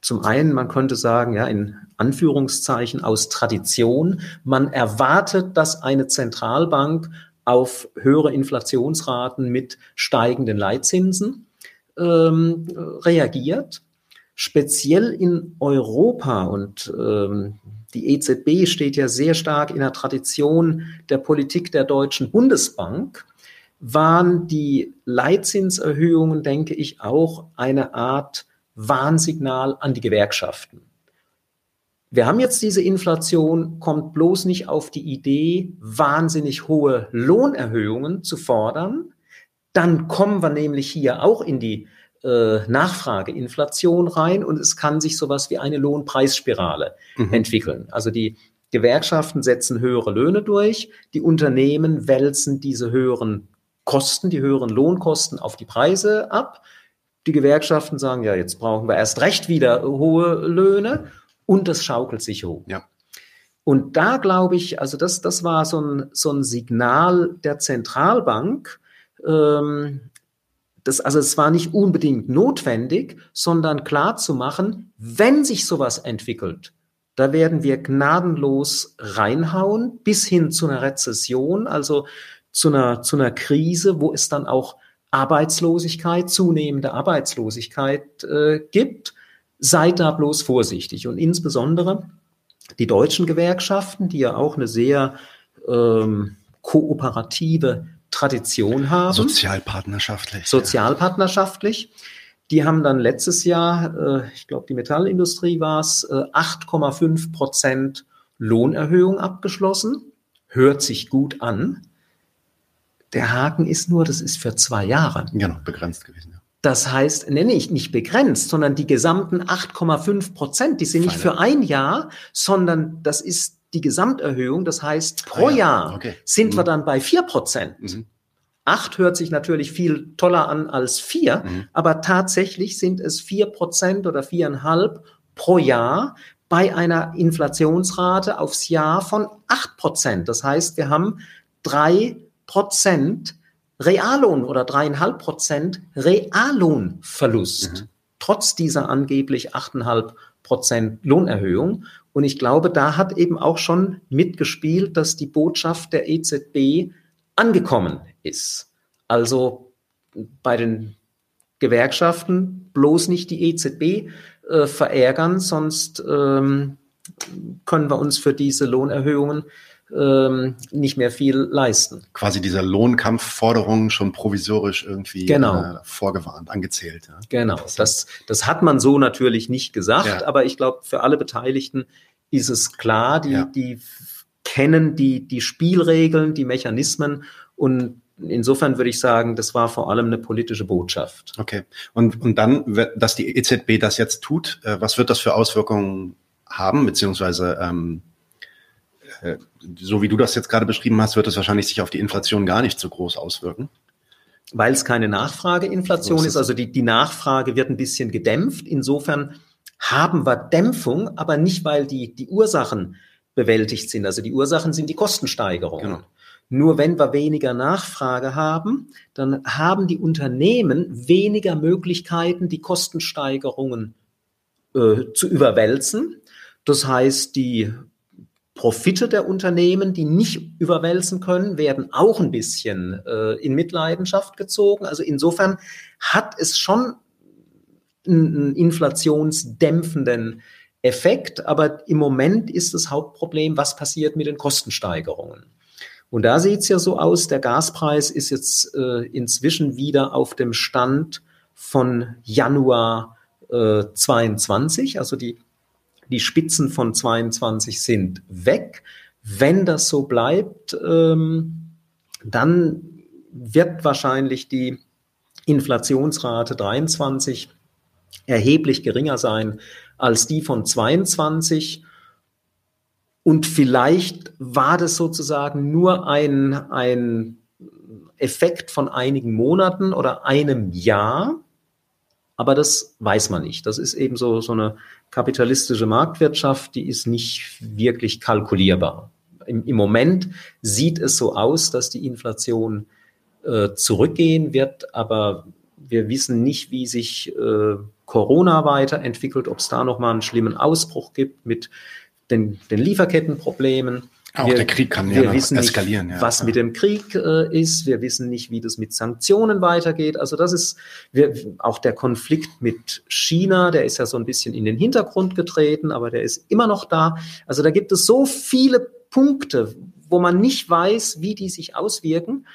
Speaker 2: zum einen, man könnte sagen, ja, in Anführungszeichen aus Tradition. Man erwartet, dass eine Zentralbank auf höhere Inflationsraten mit steigenden Leitzinsen ähm, reagiert. Speziell in Europa und ähm, die EZB steht ja sehr stark in der Tradition der Politik der Deutschen Bundesbank, waren die Leitzinserhöhungen, denke ich, auch eine Art Warnsignal an die Gewerkschaften. Wir haben jetzt diese Inflation, kommt bloß nicht auf die Idee, wahnsinnig hohe Lohnerhöhungen zu fordern, dann kommen wir nämlich hier auch in die äh, Nachfrageinflation rein und es kann sich sowas wie eine Lohnpreisspirale mhm. entwickeln. Also die Gewerkschaften setzen höhere Löhne durch, die Unternehmen wälzen diese höheren Kosten, die höheren Lohnkosten auf die Preise ab. Die Gewerkschaften sagen, ja, jetzt brauchen wir erst recht wieder hohe Löhne und das schaukelt sich hoch. Ja. Und da glaube ich, also das, das war so ein, so ein Signal der Zentralbank, ähm, das, also es war nicht unbedingt notwendig, sondern klar zu machen, wenn sich sowas entwickelt, da werden wir gnadenlos reinhauen bis hin zu einer Rezession, also zu einer, zu einer Krise, wo es dann auch Arbeitslosigkeit, zunehmende Arbeitslosigkeit äh, gibt. Seid da bloß vorsichtig. Und insbesondere die deutschen Gewerkschaften, die ja auch eine sehr ähm, kooperative Tradition haben.
Speaker 1: Sozialpartnerschaftlich.
Speaker 2: Sozialpartnerschaftlich. Die haben dann letztes Jahr, äh, ich glaube, die Metallindustrie war es, äh, 8,5 Prozent Lohnerhöhung abgeschlossen. Hört sich gut an. Der Haken ist nur, das ist für zwei Jahre.
Speaker 1: Genau, begrenzt gewesen. Ja.
Speaker 2: Das heißt, nenne ich nicht begrenzt, sondern die gesamten 8,5 Prozent, die sind Feine. nicht für ein Jahr, sondern das ist die Gesamterhöhung. Das heißt, pro ah, ja. Jahr okay. sind mhm. wir dann bei vier Prozent. Mhm. Acht hört sich natürlich viel toller an als vier, mhm. aber tatsächlich sind es vier Prozent oder viereinhalb pro Jahr bei einer Inflationsrate aufs Jahr von acht Prozent. Das heißt, wir haben drei Prozent Reallohn oder dreieinhalb Prozent Reallohnverlust. Mhm. Trotz dieser angeblich achteinhalb Prozent Lohnerhöhung. Und ich glaube, da hat eben auch schon mitgespielt, dass die Botschaft der EZB angekommen ist. Also bei den Gewerkschaften bloß nicht die EZB äh, verärgern, sonst ähm, können wir uns für diese Lohnerhöhungen ähm, nicht mehr viel leisten.
Speaker 1: Quasi dieser Lohnkampfforderungen schon provisorisch irgendwie
Speaker 2: genau.
Speaker 1: äh, vorgewarnt, angezählt. Ja.
Speaker 2: Genau, das, das hat man so natürlich nicht gesagt, ja. aber ich glaube, für alle Beteiligten ist es klar, die, ja. die kennen die, die Spielregeln, die Mechanismen und insofern würde ich sagen, das war vor allem eine politische Botschaft.
Speaker 1: Okay. Und, und dann, dass die EZB das jetzt tut, äh, was wird das für Auswirkungen haben, beziehungsweise ähm, äh, so wie du das jetzt gerade beschrieben hast, wird es wahrscheinlich sich auf die Inflation gar nicht so groß auswirken.
Speaker 2: Weil es keine Nachfrageinflation so ist, ist, also die, die Nachfrage wird ein bisschen gedämpft. Insofern haben wir Dämpfung, aber nicht, weil die, die Ursachen bewältigt sind. Also die Ursachen sind die Kostensteigerungen. Genau. Nur wenn wir weniger Nachfrage haben, dann haben die Unternehmen weniger Möglichkeiten, die Kostensteigerungen äh, zu überwälzen. Das heißt, die Profite der Unternehmen, die nicht überwälzen können, werden auch ein bisschen äh, in Mitleidenschaft gezogen. Also insofern hat es schon einen inflationsdämpfenden Effekt, aber im Moment ist das Hauptproblem, was passiert mit den Kostensteigerungen. Und da sieht es ja so aus, der Gaspreis ist jetzt äh, inzwischen wieder auf dem Stand von Januar äh, 22, also die, die Spitzen von 22 sind weg. Wenn das so bleibt, ähm, dann wird wahrscheinlich die Inflationsrate 23 erheblich geringer sein als die von 22. Und vielleicht war das sozusagen nur ein, ein Effekt von einigen Monaten oder einem Jahr. Aber das weiß man nicht. Das ist eben so, so eine kapitalistische Marktwirtschaft, die ist nicht wirklich kalkulierbar. Im, im Moment sieht es so aus, dass die Inflation äh, zurückgehen wird, aber wir wissen nicht, wie sich äh, Corona weiterentwickelt, ob es da nochmal einen schlimmen Ausbruch gibt mit den, den Lieferkettenproblemen.
Speaker 1: Auch wir, der Krieg kann ja wissen eskalieren.
Speaker 2: Nicht, ja. Was mit dem Krieg äh, ist. Wir wissen nicht, wie das mit Sanktionen weitergeht. Also das ist wir, auch der Konflikt mit China, der ist ja so ein bisschen in den Hintergrund getreten, aber der ist immer noch da. Also da gibt es so viele Punkte, wo man nicht weiß, wie die sich auswirken,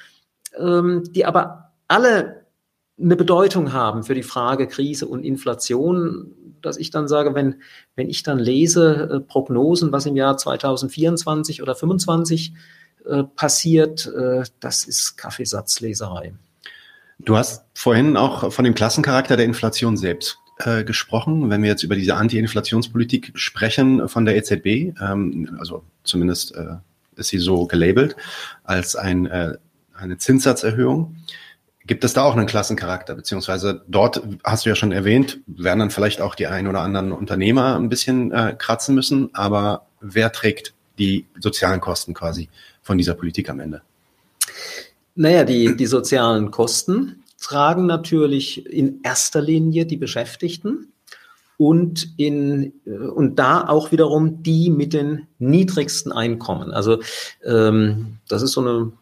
Speaker 2: ähm, die aber alle eine Bedeutung haben für die Frage Krise und Inflation dass ich dann sage, wenn, wenn ich dann lese äh, Prognosen, was im Jahr 2024 oder 2025 äh, passiert, äh, das ist Kaffeesatzleserei.
Speaker 1: Du hast vorhin auch von dem Klassencharakter der Inflation selbst äh, gesprochen. Wenn wir jetzt über diese Anti-Inflationspolitik sprechen von der EZB, ähm, also zumindest äh, ist sie so gelabelt als ein, äh, eine Zinssatzerhöhung. Gibt es da auch einen Klassencharakter? Beziehungsweise dort hast du ja schon erwähnt, werden dann vielleicht auch die ein oder anderen Unternehmer ein bisschen äh, kratzen müssen. Aber wer trägt die sozialen Kosten quasi von dieser Politik am Ende?
Speaker 2: Naja, die, die sozialen Kosten tragen natürlich in erster Linie die Beschäftigten und in äh, und da auch wiederum die mit den niedrigsten Einkommen. Also ähm, das ist so eine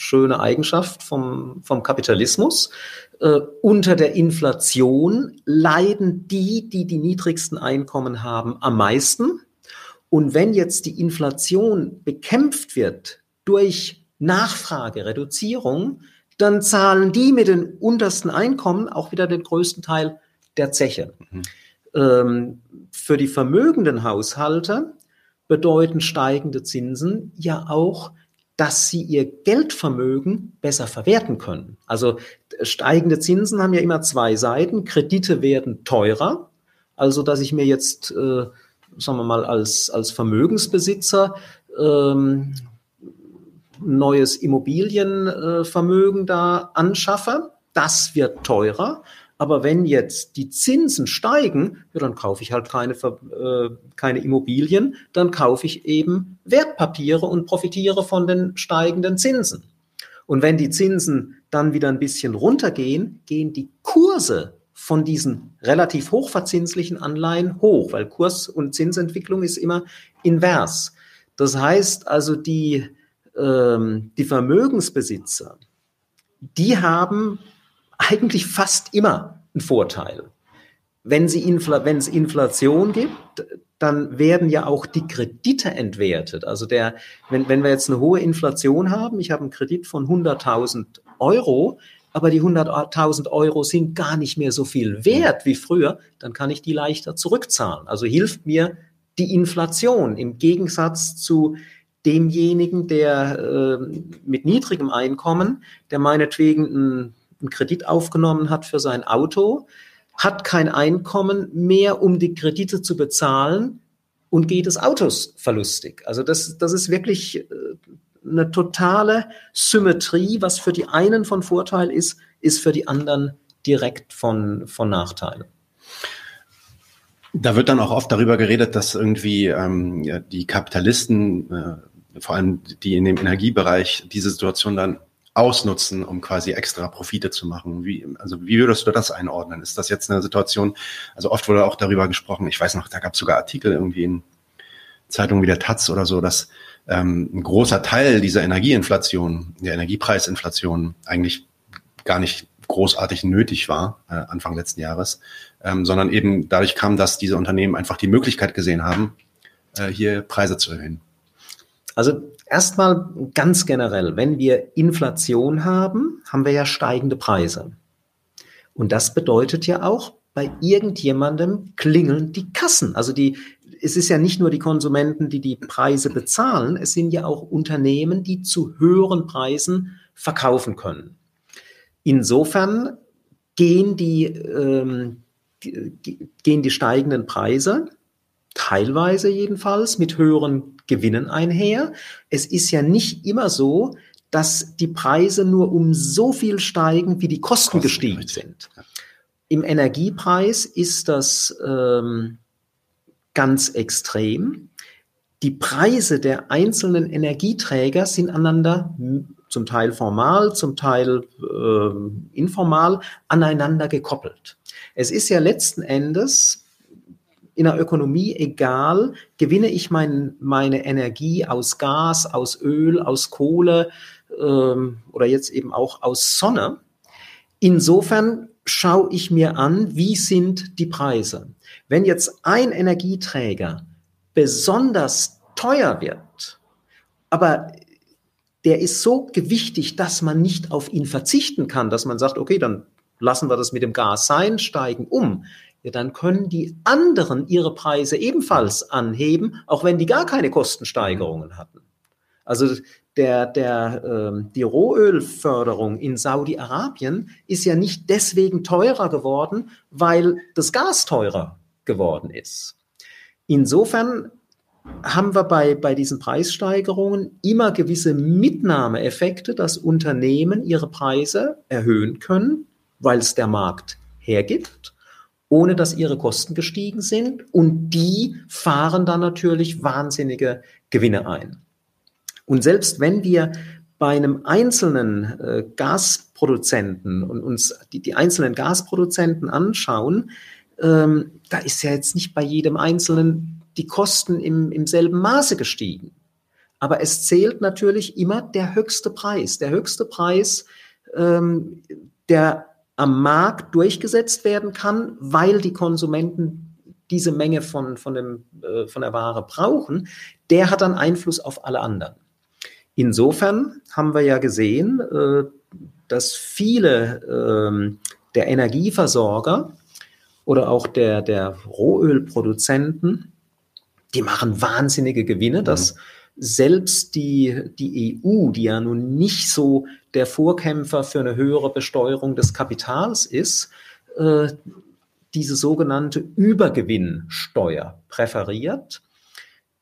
Speaker 2: schöne Eigenschaft vom, vom Kapitalismus. Äh, unter der Inflation leiden die, die die niedrigsten Einkommen haben, am meisten. Und wenn jetzt die Inflation bekämpft wird durch Nachfragereduzierung, dann zahlen die mit den untersten Einkommen auch wieder den größten Teil der Zeche. Mhm. Ähm, für die vermögenden Haushalte bedeuten steigende Zinsen ja auch dass sie ihr Geldvermögen besser verwerten können. Also steigende Zinsen haben ja immer zwei Seiten. Kredite werden teurer, also dass ich mir jetzt, äh, sagen wir mal, als, als Vermögensbesitzer ähm, neues Immobilienvermögen äh, da anschaffe. Das wird teurer. Aber wenn jetzt die Zinsen steigen, ja, dann kaufe ich halt keine, äh, keine Immobilien, dann kaufe ich eben Wertpapiere und profitiere von den steigenden Zinsen. Und wenn die Zinsen dann wieder ein bisschen runtergehen, gehen die Kurse von diesen relativ hochverzinslichen Anleihen hoch, weil Kurs- und Zinsentwicklung ist immer invers. Das heißt also, die, ähm, die Vermögensbesitzer, die haben eigentlich fast immer ein Vorteil. Wenn, sie Infl es Inflation gibt, dann werden ja auch die Kredite entwertet. Also der, wenn, wenn wir jetzt eine hohe Inflation haben, ich habe einen Kredit von 100.000 Euro, aber die 100.000 Euro sind gar nicht mehr so viel wert wie früher, dann kann ich die leichter zurückzahlen. Also hilft mir die Inflation im Gegensatz zu demjenigen, der äh, mit niedrigem Einkommen, der meinetwegen ein einen Kredit aufgenommen hat für sein Auto, hat kein Einkommen mehr, um die Kredite zu bezahlen und geht des Autos verlustig. Also das, das ist wirklich äh, eine totale Symmetrie. Was für die einen von Vorteil ist, ist für die anderen direkt von, von Nachteil.
Speaker 1: Da wird dann auch oft darüber geredet, dass irgendwie ähm, die Kapitalisten, äh, vor allem die in dem Energiebereich, diese Situation dann ausnutzen, um quasi extra Profite zu machen. Wie, also wie würdest du das einordnen? Ist das jetzt eine Situation, also oft wurde auch darüber gesprochen, ich weiß noch, da gab es sogar Artikel irgendwie in Zeitungen wie der Taz oder so, dass ähm, ein großer Teil dieser Energieinflation, der Energiepreisinflation eigentlich gar nicht großartig nötig war, äh, Anfang letzten Jahres, ähm, sondern eben dadurch kam, dass diese Unternehmen einfach die Möglichkeit gesehen haben, äh, hier Preise zu erhöhen.
Speaker 2: Also erstmal ganz generell, wenn wir Inflation haben, haben wir ja steigende Preise. Und das bedeutet ja auch, bei irgendjemandem klingeln die Kassen. Also die, es ist ja nicht nur die Konsumenten, die die Preise bezahlen, es sind ja auch Unternehmen, die zu höheren Preisen verkaufen können. Insofern gehen die, ähm, gehen die steigenden Preise teilweise jedenfalls mit höheren Gewinnen einher. Es ist ja nicht immer so, dass die Preise nur um so viel steigen, wie die Kosten, Kosten gestiegen sind. Im Energiepreis ist das ähm, ganz extrem. Die Preise der einzelnen Energieträger sind aneinander zum Teil formal, zum Teil äh, informal aneinander gekoppelt. Es ist ja letzten Endes in der Ökonomie egal, gewinne ich mein, meine Energie aus Gas, aus Öl, aus Kohle ähm, oder jetzt eben auch aus Sonne. Insofern schaue ich mir an, wie sind die Preise. Wenn jetzt ein Energieträger besonders teuer wird, aber der ist so gewichtig, dass man nicht auf ihn verzichten kann, dass man sagt, okay, dann lassen wir das mit dem Gas sein, steigen um. Ja, dann können die anderen ihre Preise ebenfalls anheben, auch wenn die gar keine Kostensteigerungen hatten. Also der, der, ähm, die Rohölförderung in Saudi-Arabien ist ja nicht deswegen teurer geworden, weil das Gas teurer geworden ist. Insofern haben wir bei, bei diesen Preissteigerungen immer gewisse Mitnahmeeffekte, dass Unternehmen ihre Preise erhöhen können, weil es der Markt hergibt, ohne dass ihre Kosten gestiegen sind. Und die fahren dann natürlich wahnsinnige Gewinne ein. Und selbst wenn wir bei einem einzelnen äh, Gasproduzenten und uns die, die einzelnen Gasproduzenten anschauen, ähm, da ist ja jetzt nicht bei jedem einzelnen die Kosten im, im selben Maße gestiegen. Aber es zählt natürlich immer der höchste Preis. Der höchste Preis, ähm, der am Markt durchgesetzt werden kann, weil die Konsumenten diese Menge von, von, dem, äh, von der Ware brauchen, der hat dann Einfluss auf alle anderen. Insofern haben wir ja gesehen, äh, dass viele äh, der Energieversorger oder auch der, der Rohölproduzenten die machen wahnsinnige Gewinne, dass mhm. Selbst die, die EU, die ja nun nicht so der Vorkämpfer für eine höhere Besteuerung des Kapitals ist, äh, diese sogenannte Übergewinnsteuer präferiert.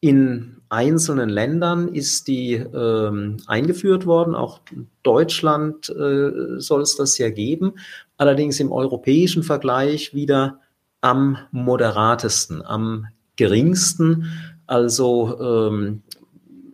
Speaker 2: In einzelnen Ländern ist die ähm, eingeführt worden, auch Deutschland äh, soll es das ja geben, allerdings im europäischen Vergleich wieder am moderatesten, am geringsten. Also ähm,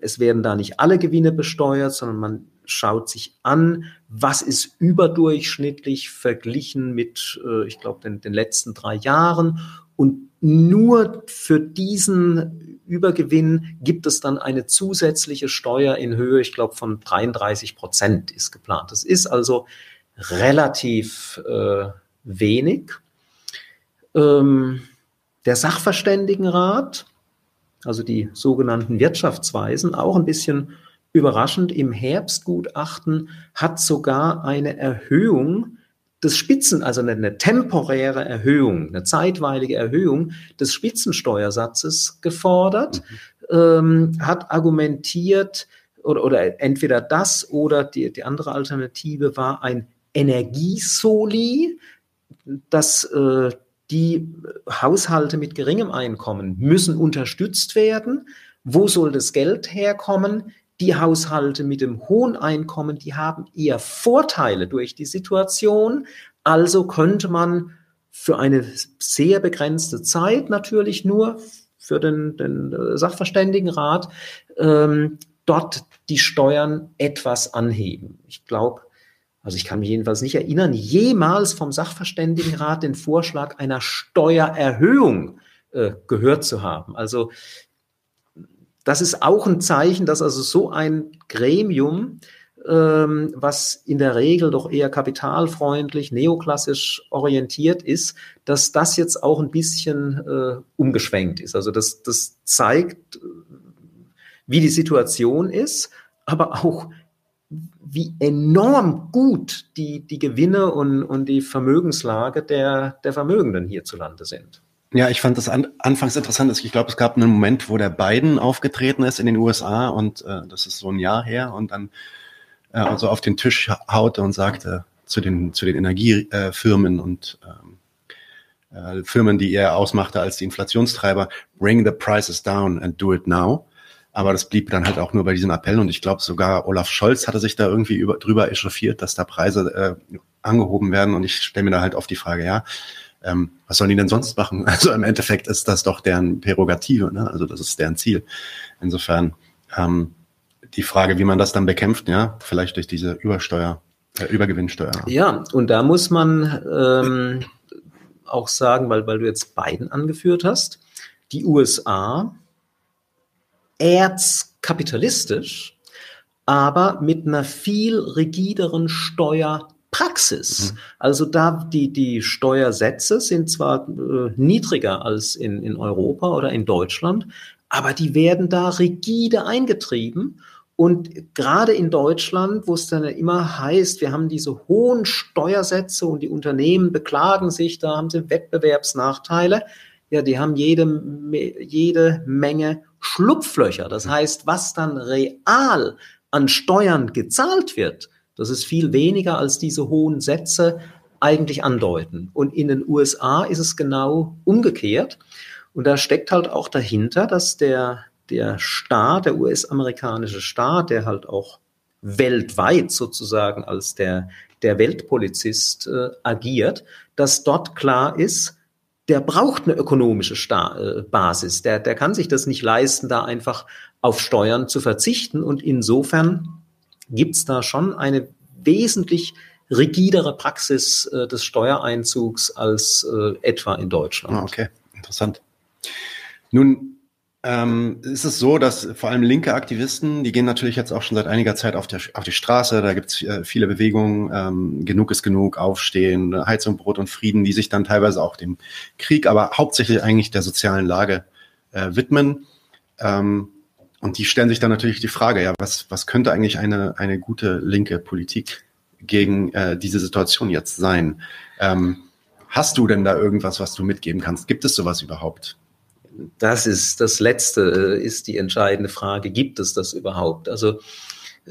Speaker 2: es werden da nicht alle Gewinne besteuert, sondern man schaut sich an, was ist überdurchschnittlich verglichen mit, äh, ich glaube, den, den letzten drei Jahren. Und nur für diesen Übergewinn gibt es dann eine zusätzliche Steuer in Höhe, ich glaube, von 33 Prozent ist geplant. Das ist also relativ äh, wenig. Ähm, der Sachverständigenrat, also die sogenannten Wirtschaftsweisen, auch ein bisschen überraschend im Herbstgutachten, hat sogar eine Erhöhung des Spitzen, also eine, eine, temporäre Erhöhung, eine zeitweilige Erhöhung des Spitzensteuersatzes gefordert, mhm. ähm, hat argumentiert, oder, oder entweder das oder die, die andere Alternative war ein Energiesoli, dass äh, die Haushalte mit geringem Einkommen müssen unterstützt werden. Wo soll das Geld herkommen? Die Haushalte mit dem hohen Einkommen, die haben eher Vorteile durch die Situation. Also könnte man für eine sehr begrenzte Zeit natürlich nur für den, den äh, Sachverständigenrat ähm, dort die Steuern etwas anheben. Ich glaube, also ich kann mich jedenfalls nicht erinnern, jemals vom Sachverständigenrat den Vorschlag einer Steuererhöhung äh, gehört zu haben. Also das ist auch ein Zeichen, dass also so ein Gremium, ähm, was in der Regel doch eher kapitalfreundlich, neoklassisch orientiert ist, dass das jetzt auch ein bisschen äh, umgeschwenkt ist. Also das, das zeigt, wie die Situation ist, aber auch wie enorm gut die, die Gewinne und, und die Vermögenslage der, der Vermögenden hierzulande sind.
Speaker 1: Ja, ich fand das an, anfangs interessant. Ich glaube, es gab einen Moment, wo der Biden aufgetreten ist in den USA und äh, das ist so ein Jahr her und dann äh, also auf den Tisch haute und sagte zu den, zu den Energiefirmen und ähm, äh, Firmen, die er ausmachte als die Inflationstreiber, bring the prices down and do it now. Aber das blieb dann halt auch nur bei diesem Appell und ich glaube sogar Olaf Scholz hatte sich da irgendwie über, drüber echauffiert, dass da Preise äh, angehoben werden und ich stelle mir da halt oft die Frage, ja, ähm, was sollen die denn sonst machen? Also im Endeffekt ist das doch deren Prärogative, ne? also das ist deren Ziel. Insofern ähm, die Frage, wie man das dann bekämpft, ja, vielleicht durch diese Übersteuer, äh, Übergewinnsteuer.
Speaker 2: Ja, und da muss man ähm, auch sagen, weil, weil du jetzt Biden angeführt hast, die USA erzkapitalistisch, aber mit einer viel rigideren Steuer Praxis. Mhm. Also da die, die Steuersätze sind zwar äh, niedriger als in, in Europa oder in Deutschland, aber die werden da rigide eingetrieben. Und gerade in Deutschland, wo es dann immer heißt, wir haben diese hohen Steuersätze und die Unternehmen beklagen sich, da haben sie Wettbewerbsnachteile. Ja, die haben jede, jede Menge Schlupflöcher. Das heißt, was dann real an Steuern gezahlt wird, das ist viel weniger, als diese hohen Sätze eigentlich andeuten. Und in den USA ist es genau umgekehrt. Und da steckt halt auch dahinter, dass der, der Staat, der US-amerikanische Staat, der halt auch weltweit sozusagen als der, der Weltpolizist äh, agiert, dass dort klar ist, der braucht eine ökonomische Sta äh, Basis. Der, der kann sich das nicht leisten, da einfach auf Steuern zu verzichten. Und insofern gibt es da schon eine wesentlich rigidere Praxis äh, des Steuereinzugs als äh, etwa in Deutschland.
Speaker 1: Ah, okay, interessant. Nun ähm, ist es so, dass vor allem linke Aktivisten, die gehen natürlich jetzt auch schon seit einiger Zeit auf, der, auf die Straße, da gibt es äh, viele Bewegungen, ähm, genug ist genug, Aufstehen, Heizung, Brot und Frieden, die sich dann teilweise auch dem Krieg, aber hauptsächlich eigentlich der sozialen Lage äh, widmen. Ähm, und die stellen sich dann natürlich die Frage, ja, was, was könnte eigentlich eine, eine gute linke Politik gegen äh, diese Situation jetzt sein? Ähm, hast du denn da irgendwas, was du mitgeben kannst? Gibt es sowas überhaupt?
Speaker 2: Das ist das Letzte, äh, ist die entscheidende Frage. Gibt es das überhaupt? Also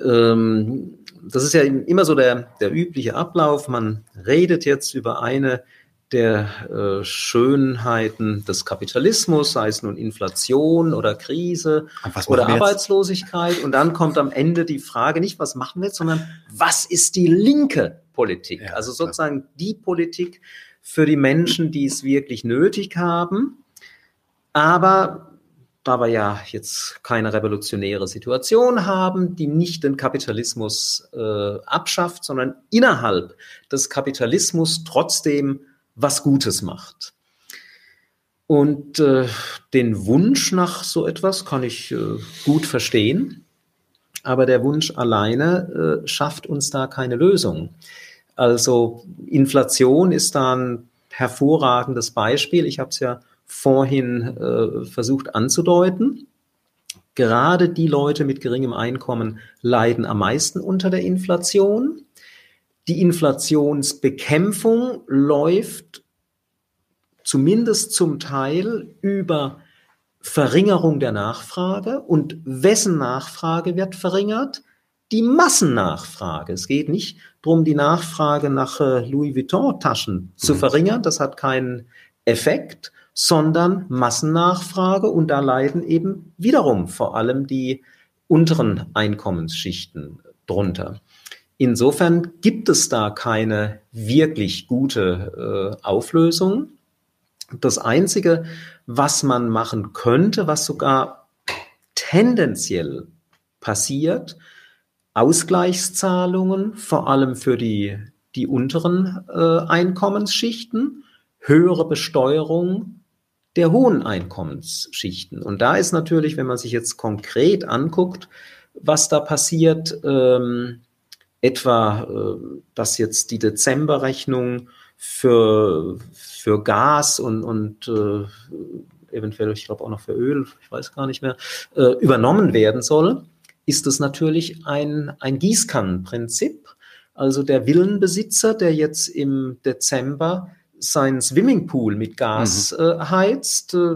Speaker 2: ähm, das ist ja immer so der, der übliche Ablauf. Man redet jetzt über eine der äh, Schönheiten des Kapitalismus, sei es nun Inflation oder Krise oder Arbeitslosigkeit. Und dann kommt am Ende die Frage nicht, was machen wir jetzt, sondern was ist die linke Politik? Ja, also sozusagen klar. die Politik für die Menschen, die es wirklich nötig haben. Aber da wir ja jetzt keine revolutionäre Situation haben, die nicht den Kapitalismus äh, abschafft, sondern innerhalb des Kapitalismus trotzdem was Gutes macht. Und äh, den Wunsch nach so etwas kann ich äh, gut verstehen, aber der Wunsch alleine äh, schafft uns da keine Lösung. Also Inflation ist da ein hervorragendes Beispiel. Ich habe es ja vorhin äh, versucht anzudeuten. Gerade die Leute mit geringem Einkommen leiden am meisten unter der Inflation. Die Inflationsbekämpfung läuft zumindest zum Teil über Verringerung der Nachfrage. Und wessen Nachfrage wird verringert? Die Massennachfrage. Es geht nicht darum, die Nachfrage nach äh, Louis Vuitton-Taschen zu mhm. verringern. Das hat keinen Effekt, sondern Massennachfrage. Und da leiden eben wiederum vor allem die unteren Einkommensschichten drunter. Insofern gibt es da keine wirklich gute äh, Auflösung. Das Einzige, was man machen könnte, was sogar tendenziell passiert, Ausgleichszahlungen, vor allem für die, die unteren äh, Einkommensschichten, höhere Besteuerung der hohen Einkommensschichten. Und da ist natürlich, wenn man sich jetzt konkret anguckt, was da passiert, ähm, etwa, äh, dass jetzt die Dezemberrechnung für, für Gas und, und äh, eventuell, ich glaube auch noch für Öl, ich weiß gar nicht mehr, äh, übernommen werden soll, ist es natürlich ein, ein Gießkannenprinzip. Also der Villenbesitzer, der jetzt im Dezember sein Swimmingpool mit Gas mhm. äh, heizt, äh,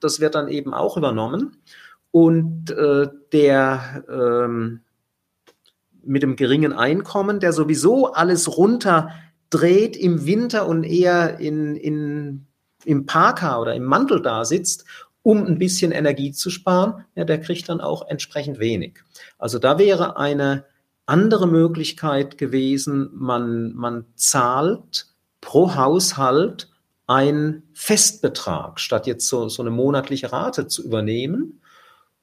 Speaker 2: das wird dann eben auch übernommen. Und äh, der ähm, mit dem geringen Einkommen, der sowieso alles runterdreht im Winter und eher in, in, im Parka oder im Mantel da sitzt, um ein bisschen Energie zu sparen, ja, der kriegt dann auch entsprechend wenig. Also da wäre eine andere Möglichkeit gewesen, man, man zahlt pro Haushalt einen Festbetrag, statt jetzt so, so eine monatliche Rate zu übernehmen,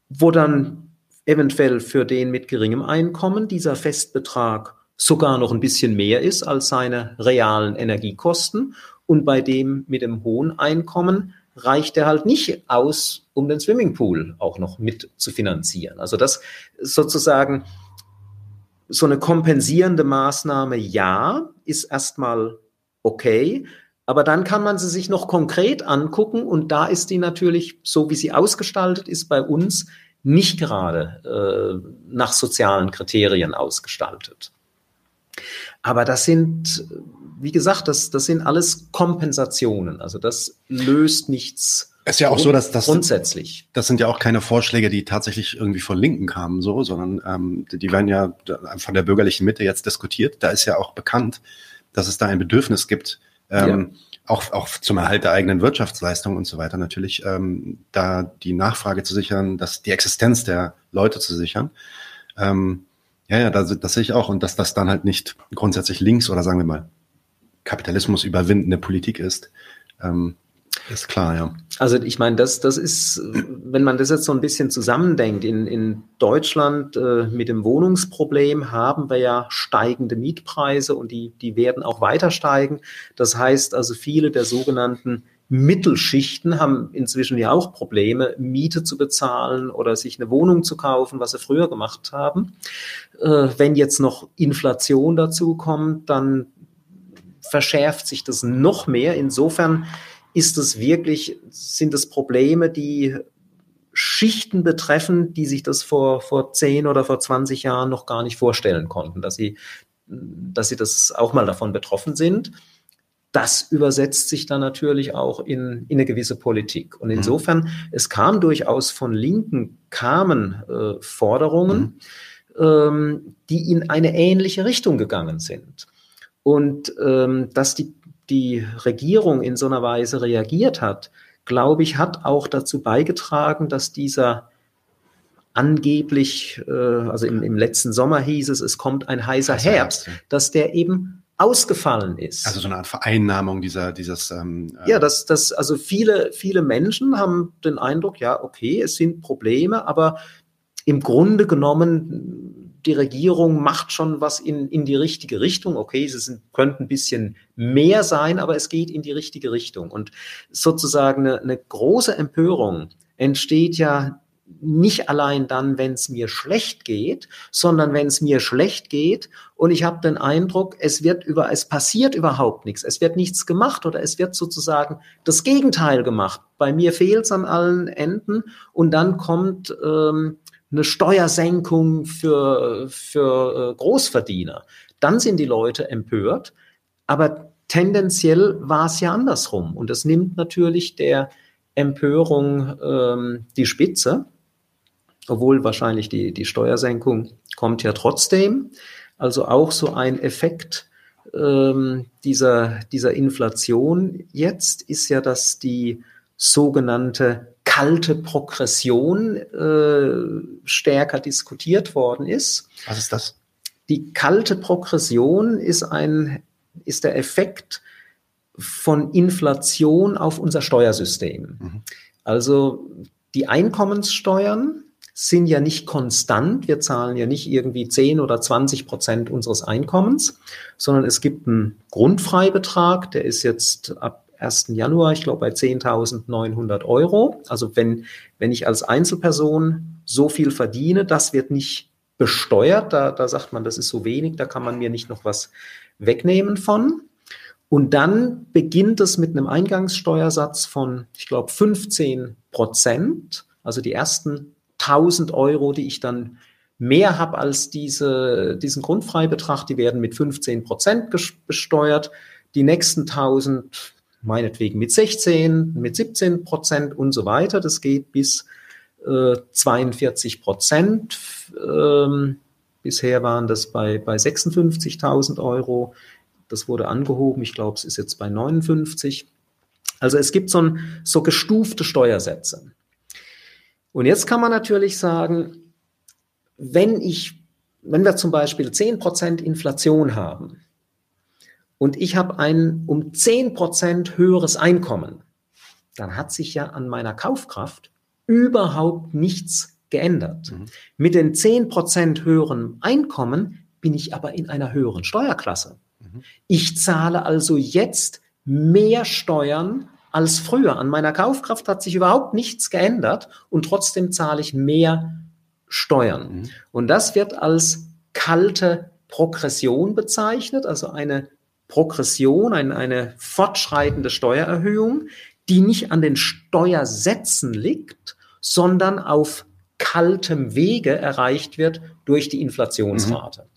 Speaker 2: wo dann eventuell für den mit geringem Einkommen dieser Festbetrag sogar noch ein bisschen mehr ist als seine realen Energiekosten und bei dem mit dem hohen Einkommen reicht er halt nicht aus, um den Swimmingpool auch noch mit zu finanzieren. Also das sozusagen so eine kompensierende Maßnahme, ja, ist erstmal okay, aber dann kann man sie sich noch konkret angucken und da ist die natürlich, so wie sie ausgestaltet ist, bei uns nicht gerade äh, nach sozialen Kriterien ausgestaltet. Aber das sind, wie gesagt, das, das sind alles Kompensationen. Also das löst nichts.
Speaker 1: Es ist ja auch so, dass das
Speaker 2: grundsätzlich.
Speaker 1: Das sind ja auch keine Vorschläge, die tatsächlich irgendwie von Linken kamen, so, sondern ähm, die werden ja von der bürgerlichen Mitte jetzt diskutiert. Da ist ja auch bekannt, dass es da ein Bedürfnis gibt, ähm, ja auch, auch zum Erhalt der eigenen Wirtschaftsleistung und so weiter natürlich, ähm, da die Nachfrage zu sichern, dass die Existenz der Leute zu sichern. Ähm, ja, ja, das, das sehe ich auch. Und dass das dann halt nicht grundsätzlich links oder sagen wir mal Kapitalismus überwindende Politik ist. Ähm, ist klar, ja.
Speaker 2: Also ich meine, das, das ist, wenn man das jetzt so ein bisschen zusammendenkt, in, in Deutschland äh, mit dem Wohnungsproblem haben wir ja steigende Mietpreise und die, die werden auch weiter steigen. Das heißt also, viele der sogenannten Mittelschichten haben inzwischen ja auch Probleme, Miete zu bezahlen oder sich eine Wohnung zu kaufen, was sie früher gemacht haben. Äh, wenn jetzt noch Inflation dazu kommt, dann verschärft sich das noch mehr. Insofern ist es wirklich, sind es Probleme, die Schichten betreffen, die sich das vor, vor 10 oder vor 20 Jahren noch gar nicht vorstellen konnten, dass sie, dass sie das auch mal davon betroffen sind. Das übersetzt sich dann natürlich auch in, in eine gewisse Politik. Und mhm. insofern, mhm. es kam durchaus von Linken, kamen äh, Forderungen, mhm. ähm, die in eine ähnliche Richtung gegangen sind. Und ähm, dass die die Regierung in so einer Weise reagiert hat, glaube ich, hat auch dazu beigetragen, dass dieser angeblich, äh, also im, im letzten Sommer hieß es, es kommt ein heißer Herbst, dass der eben ausgefallen ist.
Speaker 1: Also so eine Art Vereinnahmung dieser, dieses. Ähm,
Speaker 2: äh ja, dass das, also viele, viele Menschen haben den Eindruck, ja, okay, es sind Probleme, aber im Grunde genommen die Regierung macht schon was in, in die richtige Richtung. Okay, es sind, könnte ein bisschen mehr sein, aber es geht in die richtige Richtung. Und sozusagen eine, eine große Empörung entsteht ja nicht allein dann, wenn es mir schlecht geht, sondern wenn es mir schlecht geht und ich habe den Eindruck, es wird über, es passiert überhaupt nichts, es wird nichts gemacht oder es wird sozusagen das Gegenteil gemacht. Bei mir fehlt es an allen Enden und dann kommt ähm, eine Steuersenkung für, für äh, Großverdiener. Dann sind die Leute empört. Aber tendenziell war es ja andersrum. Und das nimmt natürlich der Empörung ähm, die Spitze, obwohl wahrscheinlich die, die Steuersenkung kommt ja trotzdem. Also auch so ein Effekt ähm, dieser, dieser Inflation jetzt ist ja, dass die sogenannte kalte Progression äh, stärker diskutiert worden ist.
Speaker 1: Was ist das?
Speaker 2: die kalte Progression ist ein, ist der Effekt von Inflation auf unser Steuersystem. Mhm. Also die Einkommenssteuern sind ja nicht konstant. Wir zahlen ja nicht irgendwie 10 oder 20 Prozent unseres Einkommens, sondern es gibt einen Grundfreibetrag, der ist jetzt ab 1. Januar, ich glaube, bei 10.900 Euro. Also wenn, wenn ich als Einzelperson so viel verdiene, das wird nicht besteuert. Da, da sagt man, das ist so wenig, da kann man mir nicht noch was wegnehmen von. Und dann beginnt es mit einem Eingangssteuersatz von, ich glaube, 15 Prozent. Also die ersten 1000 Euro, die ich dann mehr habe als diese, diesen Grundfreibetrag, die werden mit 15 Prozent besteuert. Die nächsten 1000 meinetwegen mit 16, mit 17 Prozent und so weiter. Das geht bis äh, 42 Prozent. Ähm, bisher waren das bei, bei 56.000 Euro. Das wurde angehoben. Ich glaube, es ist jetzt bei 59. Also es gibt so, ein, so gestufte Steuersätze. Und jetzt kann man natürlich sagen, wenn ich, wenn wir zum Beispiel 10% Inflation haben und ich habe ein um 10% höheres Einkommen, dann hat sich ja an meiner Kaufkraft überhaupt nichts geändert. Mhm. Mit den 10% höheren Einkommen bin ich aber in einer höheren Steuerklasse. Mhm. Ich zahle also jetzt mehr Steuern als früher. An meiner Kaufkraft hat sich überhaupt nichts geändert und trotzdem zahle ich mehr Steuern. Mhm. Und das wird als kalte Progression bezeichnet, also eine Progression, eine, eine fortschreitende Steuererhöhung, die nicht an den Steuersätzen liegt, sondern auf kaltem Wege erreicht wird durch die Inflationsrate. Mhm.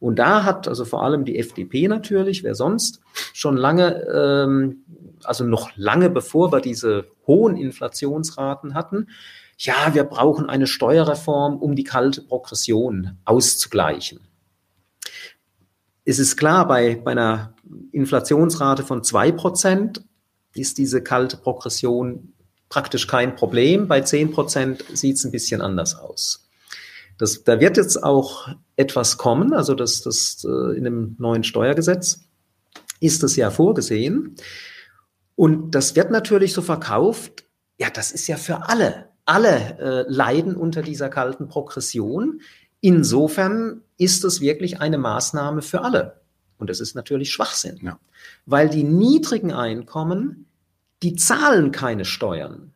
Speaker 2: Und da hat also vor allem die FDP natürlich, wer sonst, schon lange ähm, also noch lange bevor wir diese hohen Inflationsraten hatten, ja, wir brauchen eine Steuerreform, um die kalte Progression auszugleichen. Es ist klar, bei, bei einer Inflationsrate von zwei Prozent ist diese kalte Progression praktisch kein Problem. Bei zehn Prozent sieht es ein bisschen anders aus. Das, da wird jetzt auch etwas kommen, also das, das äh, in dem neuen Steuergesetz ist es ja vorgesehen. Und das wird natürlich so verkauft, ja, das ist ja für alle. Alle äh, leiden unter dieser kalten Progression. Insofern ist es wirklich eine Maßnahme für alle. Und das ist natürlich Schwachsinn, ja. weil die niedrigen Einkommen, die zahlen keine Steuern.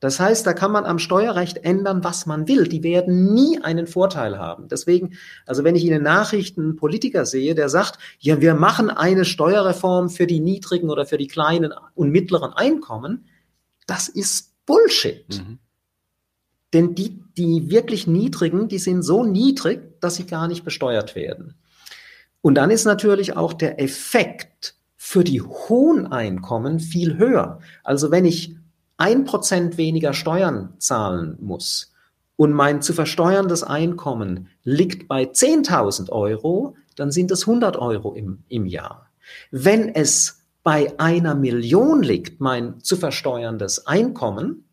Speaker 2: Das heißt, da kann man am Steuerrecht ändern, was man will. Die werden nie einen Vorteil haben. Deswegen, also wenn ich in den Nachrichten einen Politiker sehe, der sagt, ja, wir machen eine Steuerreform für die niedrigen oder für die kleinen und mittleren Einkommen, das ist Bullshit. Mhm. Denn die, die wirklich niedrigen, die sind so niedrig, dass sie gar nicht besteuert werden. Und dann ist natürlich auch der Effekt für die hohen Einkommen viel höher. Also wenn ich ein Prozent weniger Steuern zahlen muss und mein zu versteuerndes Einkommen liegt bei 10.000 Euro, dann sind es 100 Euro im, im Jahr. Wenn es bei einer Million liegt, mein zu versteuerndes Einkommen,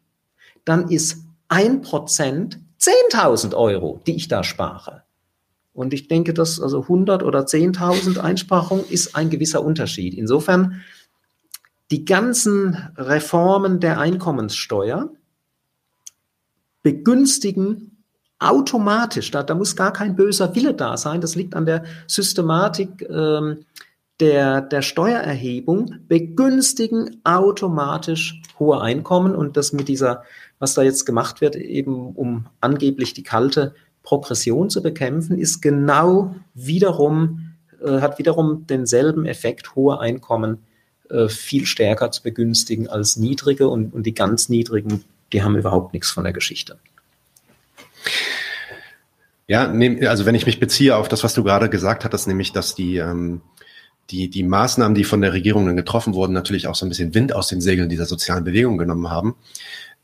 Speaker 2: dann ist ein Prozent 10.000 Euro, die ich da spare. Und ich denke, dass also 100 oder 10.000 Einsparung ist ein gewisser Unterschied. Insofern die ganzen Reformen der Einkommenssteuer begünstigen automatisch, da, da muss gar kein böser Wille da sein, das liegt an der Systematik ähm, der, der Steuererhebung, begünstigen automatisch hohe Einkommen und das mit dieser, was da jetzt gemacht wird, eben um angeblich die kalte Progression zu bekämpfen, ist genau wiederum, äh, hat wiederum denselben Effekt, hohe Einkommen äh, viel stärker zu begünstigen als niedrige und, und die ganz niedrigen, die haben überhaupt nichts von der Geschichte.
Speaker 1: Ja, also wenn ich mich beziehe auf das, was du gerade gesagt hattest, nämlich, dass die, ähm, die, die Maßnahmen, die von der Regierung dann getroffen wurden, natürlich auch so ein bisschen Wind aus den Segeln dieser sozialen Bewegung genommen haben.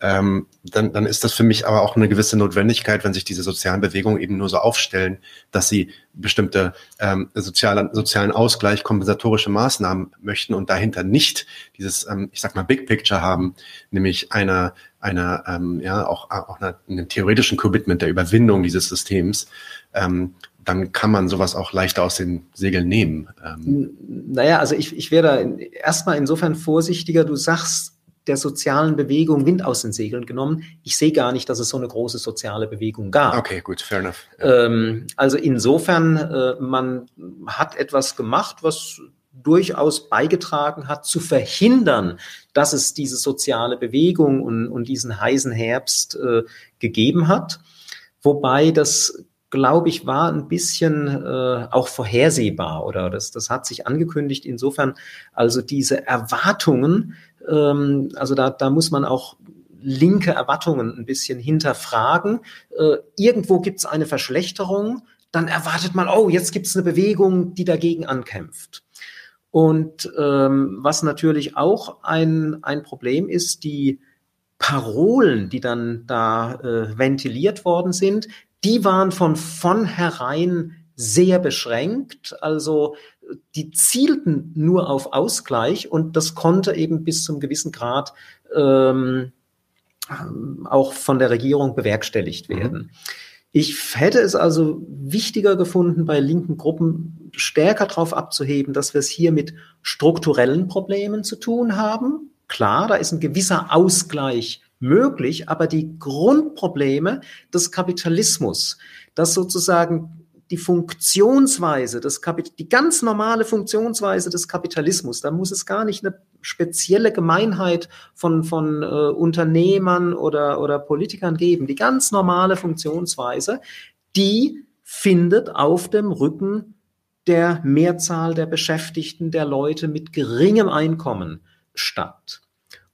Speaker 1: Ähm, dann, dann ist das für mich aber auch eine gewisse Notwendigkeit, wenn sich diese sozialen Bewegungen eben nur so aufstellen, dass sie bestimmte ähm, soziale, sozialen Ausgleich, kompensatorische Maßnahmen möchten und dahinter nicht dieses, ähm, ich sag mal, Big Picture haben, nämlich einer, einer ähm, ja, auch, auch einer, einem theoretischen Commitment der Überwindung dieses Systems, ähm, dann kann man sowas auch leichter aus den Segeln nehmen.
Speaker 2: Ähm. Naja, also ich, ich wäre erstmal insofern vorsichtiger. Du sagst, der sozialen Bewegung Wind aus den Segeln genommen. Ich sehe gar nicht, dass es so eine große soziale Bewegung gab.
Speaker 1: Okay, gut, fair enough.
Speaker 2: Ähm, also insofern, äh, man hat etwas gemacht, was durchaus beigetragen hat, zu verhindern, dass es diese soziale Bewegung und, und diesen heißen Herbst äh, gegeben hat. Wobei das glaube ich, war ein bisschen äh, auch vorhersehbar oder das, das hat sich angekündigt. Insofern also diese Erwartungen, ähm, also da, da muss man auch linke Erwartungen ein bisschen hinterfragen. Äh, irgendwo gibt es eine Verschlechterung, dann erwartet man, oh, jetzt gibt es eine Bewegung, die dagegen ankämpft. Und ähm, was natürlich auch ein, ein Problem ist, die Parolen, die dann da äh, ventiliert worden sind, die waren von vornherein sehr beschränkt. Also die zielten nur auf Ausgleich und das konnte eben bis zum gewissen Grad ähm, auch von der Regierung bewerkstelligt mhm. werden. Mhm. Ich hätte es also wichtiger gefunden, bei linken Gruppen stärker darauf abzuheben, dass wir es hier mit strukturellen Problemen zu tun haben. Klar, da ist ein gewisser Ausgleich möglich, aber die Grundprobleme des Kapitalismus, dass sozusagen die Funktionsweise des Kapit die ganz normale Funktionsweise des Kapitalismus, da muss es gar nicht eine spezielle Gemeinheit von, von äh, Unternehmern oder, oder Politikern geben. Die ganz normale Funktionsweise, die findet auf dem Rücken der Mehrzahl der Beschäftigten, der Leute mit geringem Einkommen statt.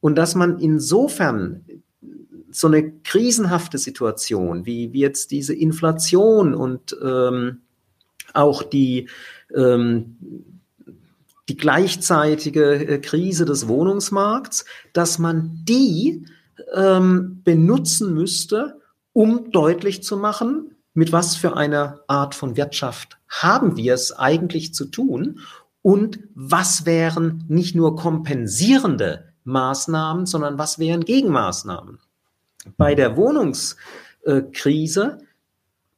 Speaker 2: Und dass man insofern so eine krisenhafte Situation, wie, jetzt diese Inflation und ähm, auch die, ähm, die gleichzeitige äh, Krise des Wohnungsmarkts, dass man die ähm, benutzen müsste, um deutlich zu machen, mit was für einer Art von Wirtschaft haben wir es eigentlich zu tun und was wären nicht nur kompensierende Maßnahmen, sondern was wären Gegenmaßnahmen. Bei der Wohnungskrise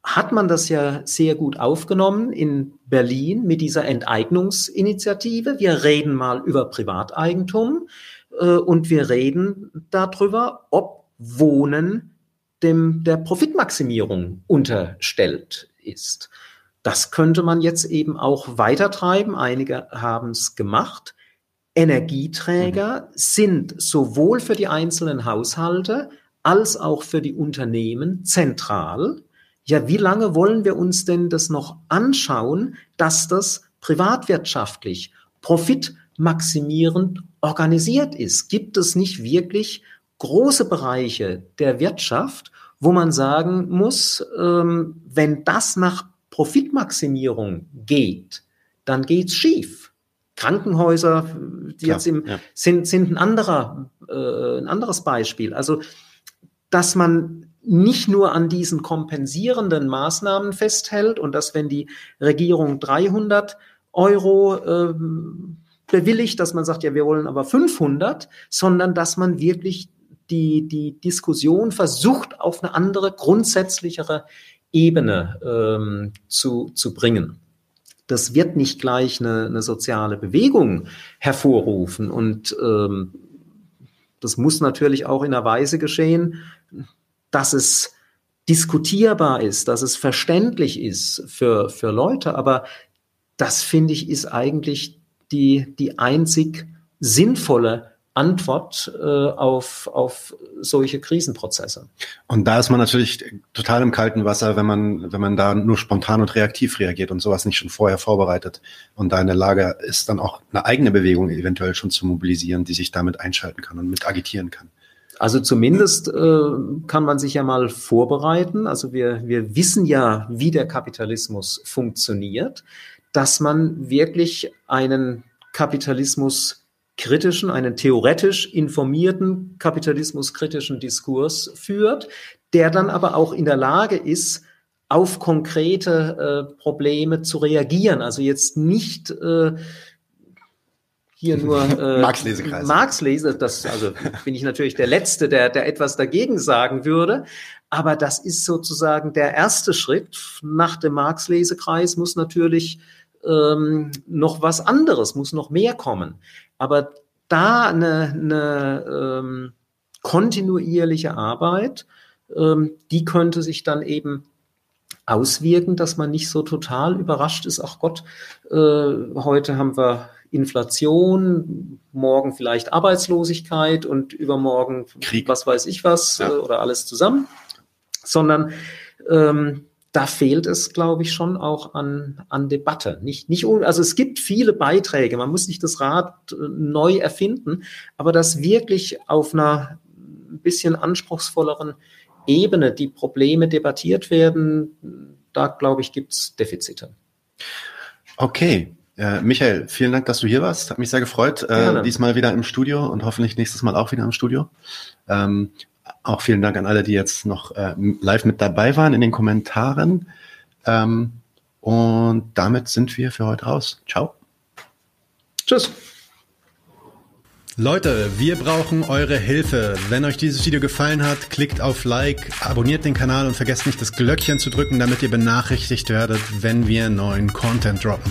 Speaker 2: hat man das ja sehr gut aufgenommen in Berlin mit dieser Enteignungsinitiative. Wir reden mal über Privateigentum äh, und wir reden darüber, ob Wohnen dem, der Profitmaximierung unterstellt ist. Das könnte man jetzt eben auch weitertreiben. Einige haben es gemacht. Energieträger mhm. sind sowohl für die einzelnen Haushalte als auch für die Unternehmen zentral. Ja, wie lange wollen wir uns denn das noch anschauen, dass das privatwirtschaftlich profitmaximierend organisiert ist? Gibt es nicht wirklich große Bereiche der Wirtschaft, wo man sagen muss, ähm, wenn das nach Profitmaximierung geht, dann geht's schief. Krankenhäuser, die Klar, jetzt im, ja. sind, sind ein anderer, äh, ein anderes Beispiel. Also dass man nicht nur an diesen kompensierenden Maßnahmen festhält und dass wenn die Regierung 300 Euro äh, bewilligt, dass man sagt, ja, wir wollen aber 500, sondern dass man wirklich die, die Diskussion versucht, auf eine andere, grundsätzlichere Ebene ähm, zu, zu bringen. Das wird nicht gleich eine, eine soziale Bewegung hervorrufen und ähm, das muss natürlich auch in einer Weise geschehen, dass es diskutierbar ist, dass es verständlich ist für, für Leute. Aber das finde ich ist eigentlich die, die einzig sinnvolle Antwort äh, auf, auf solche Krisenprozesse.
Speaker 1: Und da ist man natürlich total im kalten Wasser, wenn man, wenn man da nur spontan und reaktiv reagiert und sowas nicht schon vorher vorbereitet und da in der Lage ist, dann auch eine eigene Bewegung eventuell schon zu mobilisieren, die sich damit einschalten kann und mit agitieren kann.
Speaker 2: Also zumindest äh, kann man sich ja mal vorbereiten. Also wir, wir wissen ja, wie der Kapitalismus funktioniert, dass man wirklich einen Kapitalismus kritischen, einen theoretisch informierten kapitalismuskritischen Diskurs führt, der dann aber auch in der Lage ist, auf konkrete äh, Probleme zu reagieren. Also jetzt nicht äh, hier nur
Speaker 1: äh, Marx-Lesekreis.
Speaker 2: Marx lese, das also bin ich natürlich der Letzte, der, der etwas dagegen sagen würde. Aber das ist sozusagen der erste Schritt. Nach dem Marx-Lesekreis muss natürlich ähm, noch was anderes, muss noch mehr kommen. Aber da eine, eine ähm, kontinuierliche Arbeit, ähm, die könnte sich dann eben auswirken, dass man nicht so total überrascht ist. Ach Gott, äh, heute haben wir Inflation, morgen vielleicht Arbeitslosigkeit und übermorgen Krieg, was weiß ich was ja. äh, oder alles zusammen, sondern ähm, da fehlt es, glaube ich, schon auch an, an Debatte. Nicht, nicht, also es gibt viele Beiträge, man muss nicht das Rad äh, neu erfinden, aber das wirklich auf einer ein bisschen anspruchsvolleren Ebene die Probleme debattiert werden, da glaube ich, gibt es Defizite.
Speaker 1: Okay. Äh, Michael, vielen Dank, dass du hier warst. Hat mich sehr gefreut. Äh, diesmal wieder im Studio und hoffentlich nächstes Mal auch wieder im Studio. Ähm, auch vielen Dank an alle, die jetzt noch äh, live mit dabei waren in den Kommentaren. Ähm, und damit sind wir für heute raus. Ciao.
Speaker 2: Tschüss.
Speaker 3: Leute, wir brauchen eure Hilfe. Wenn euch dieses Video gefallen hat, klickt auf Like, abonniert den Kanal und vergesst nicht das Glöckchen zu drücken, damit ihr benachrichtigt werdet, wenn wir neuen Content droppen.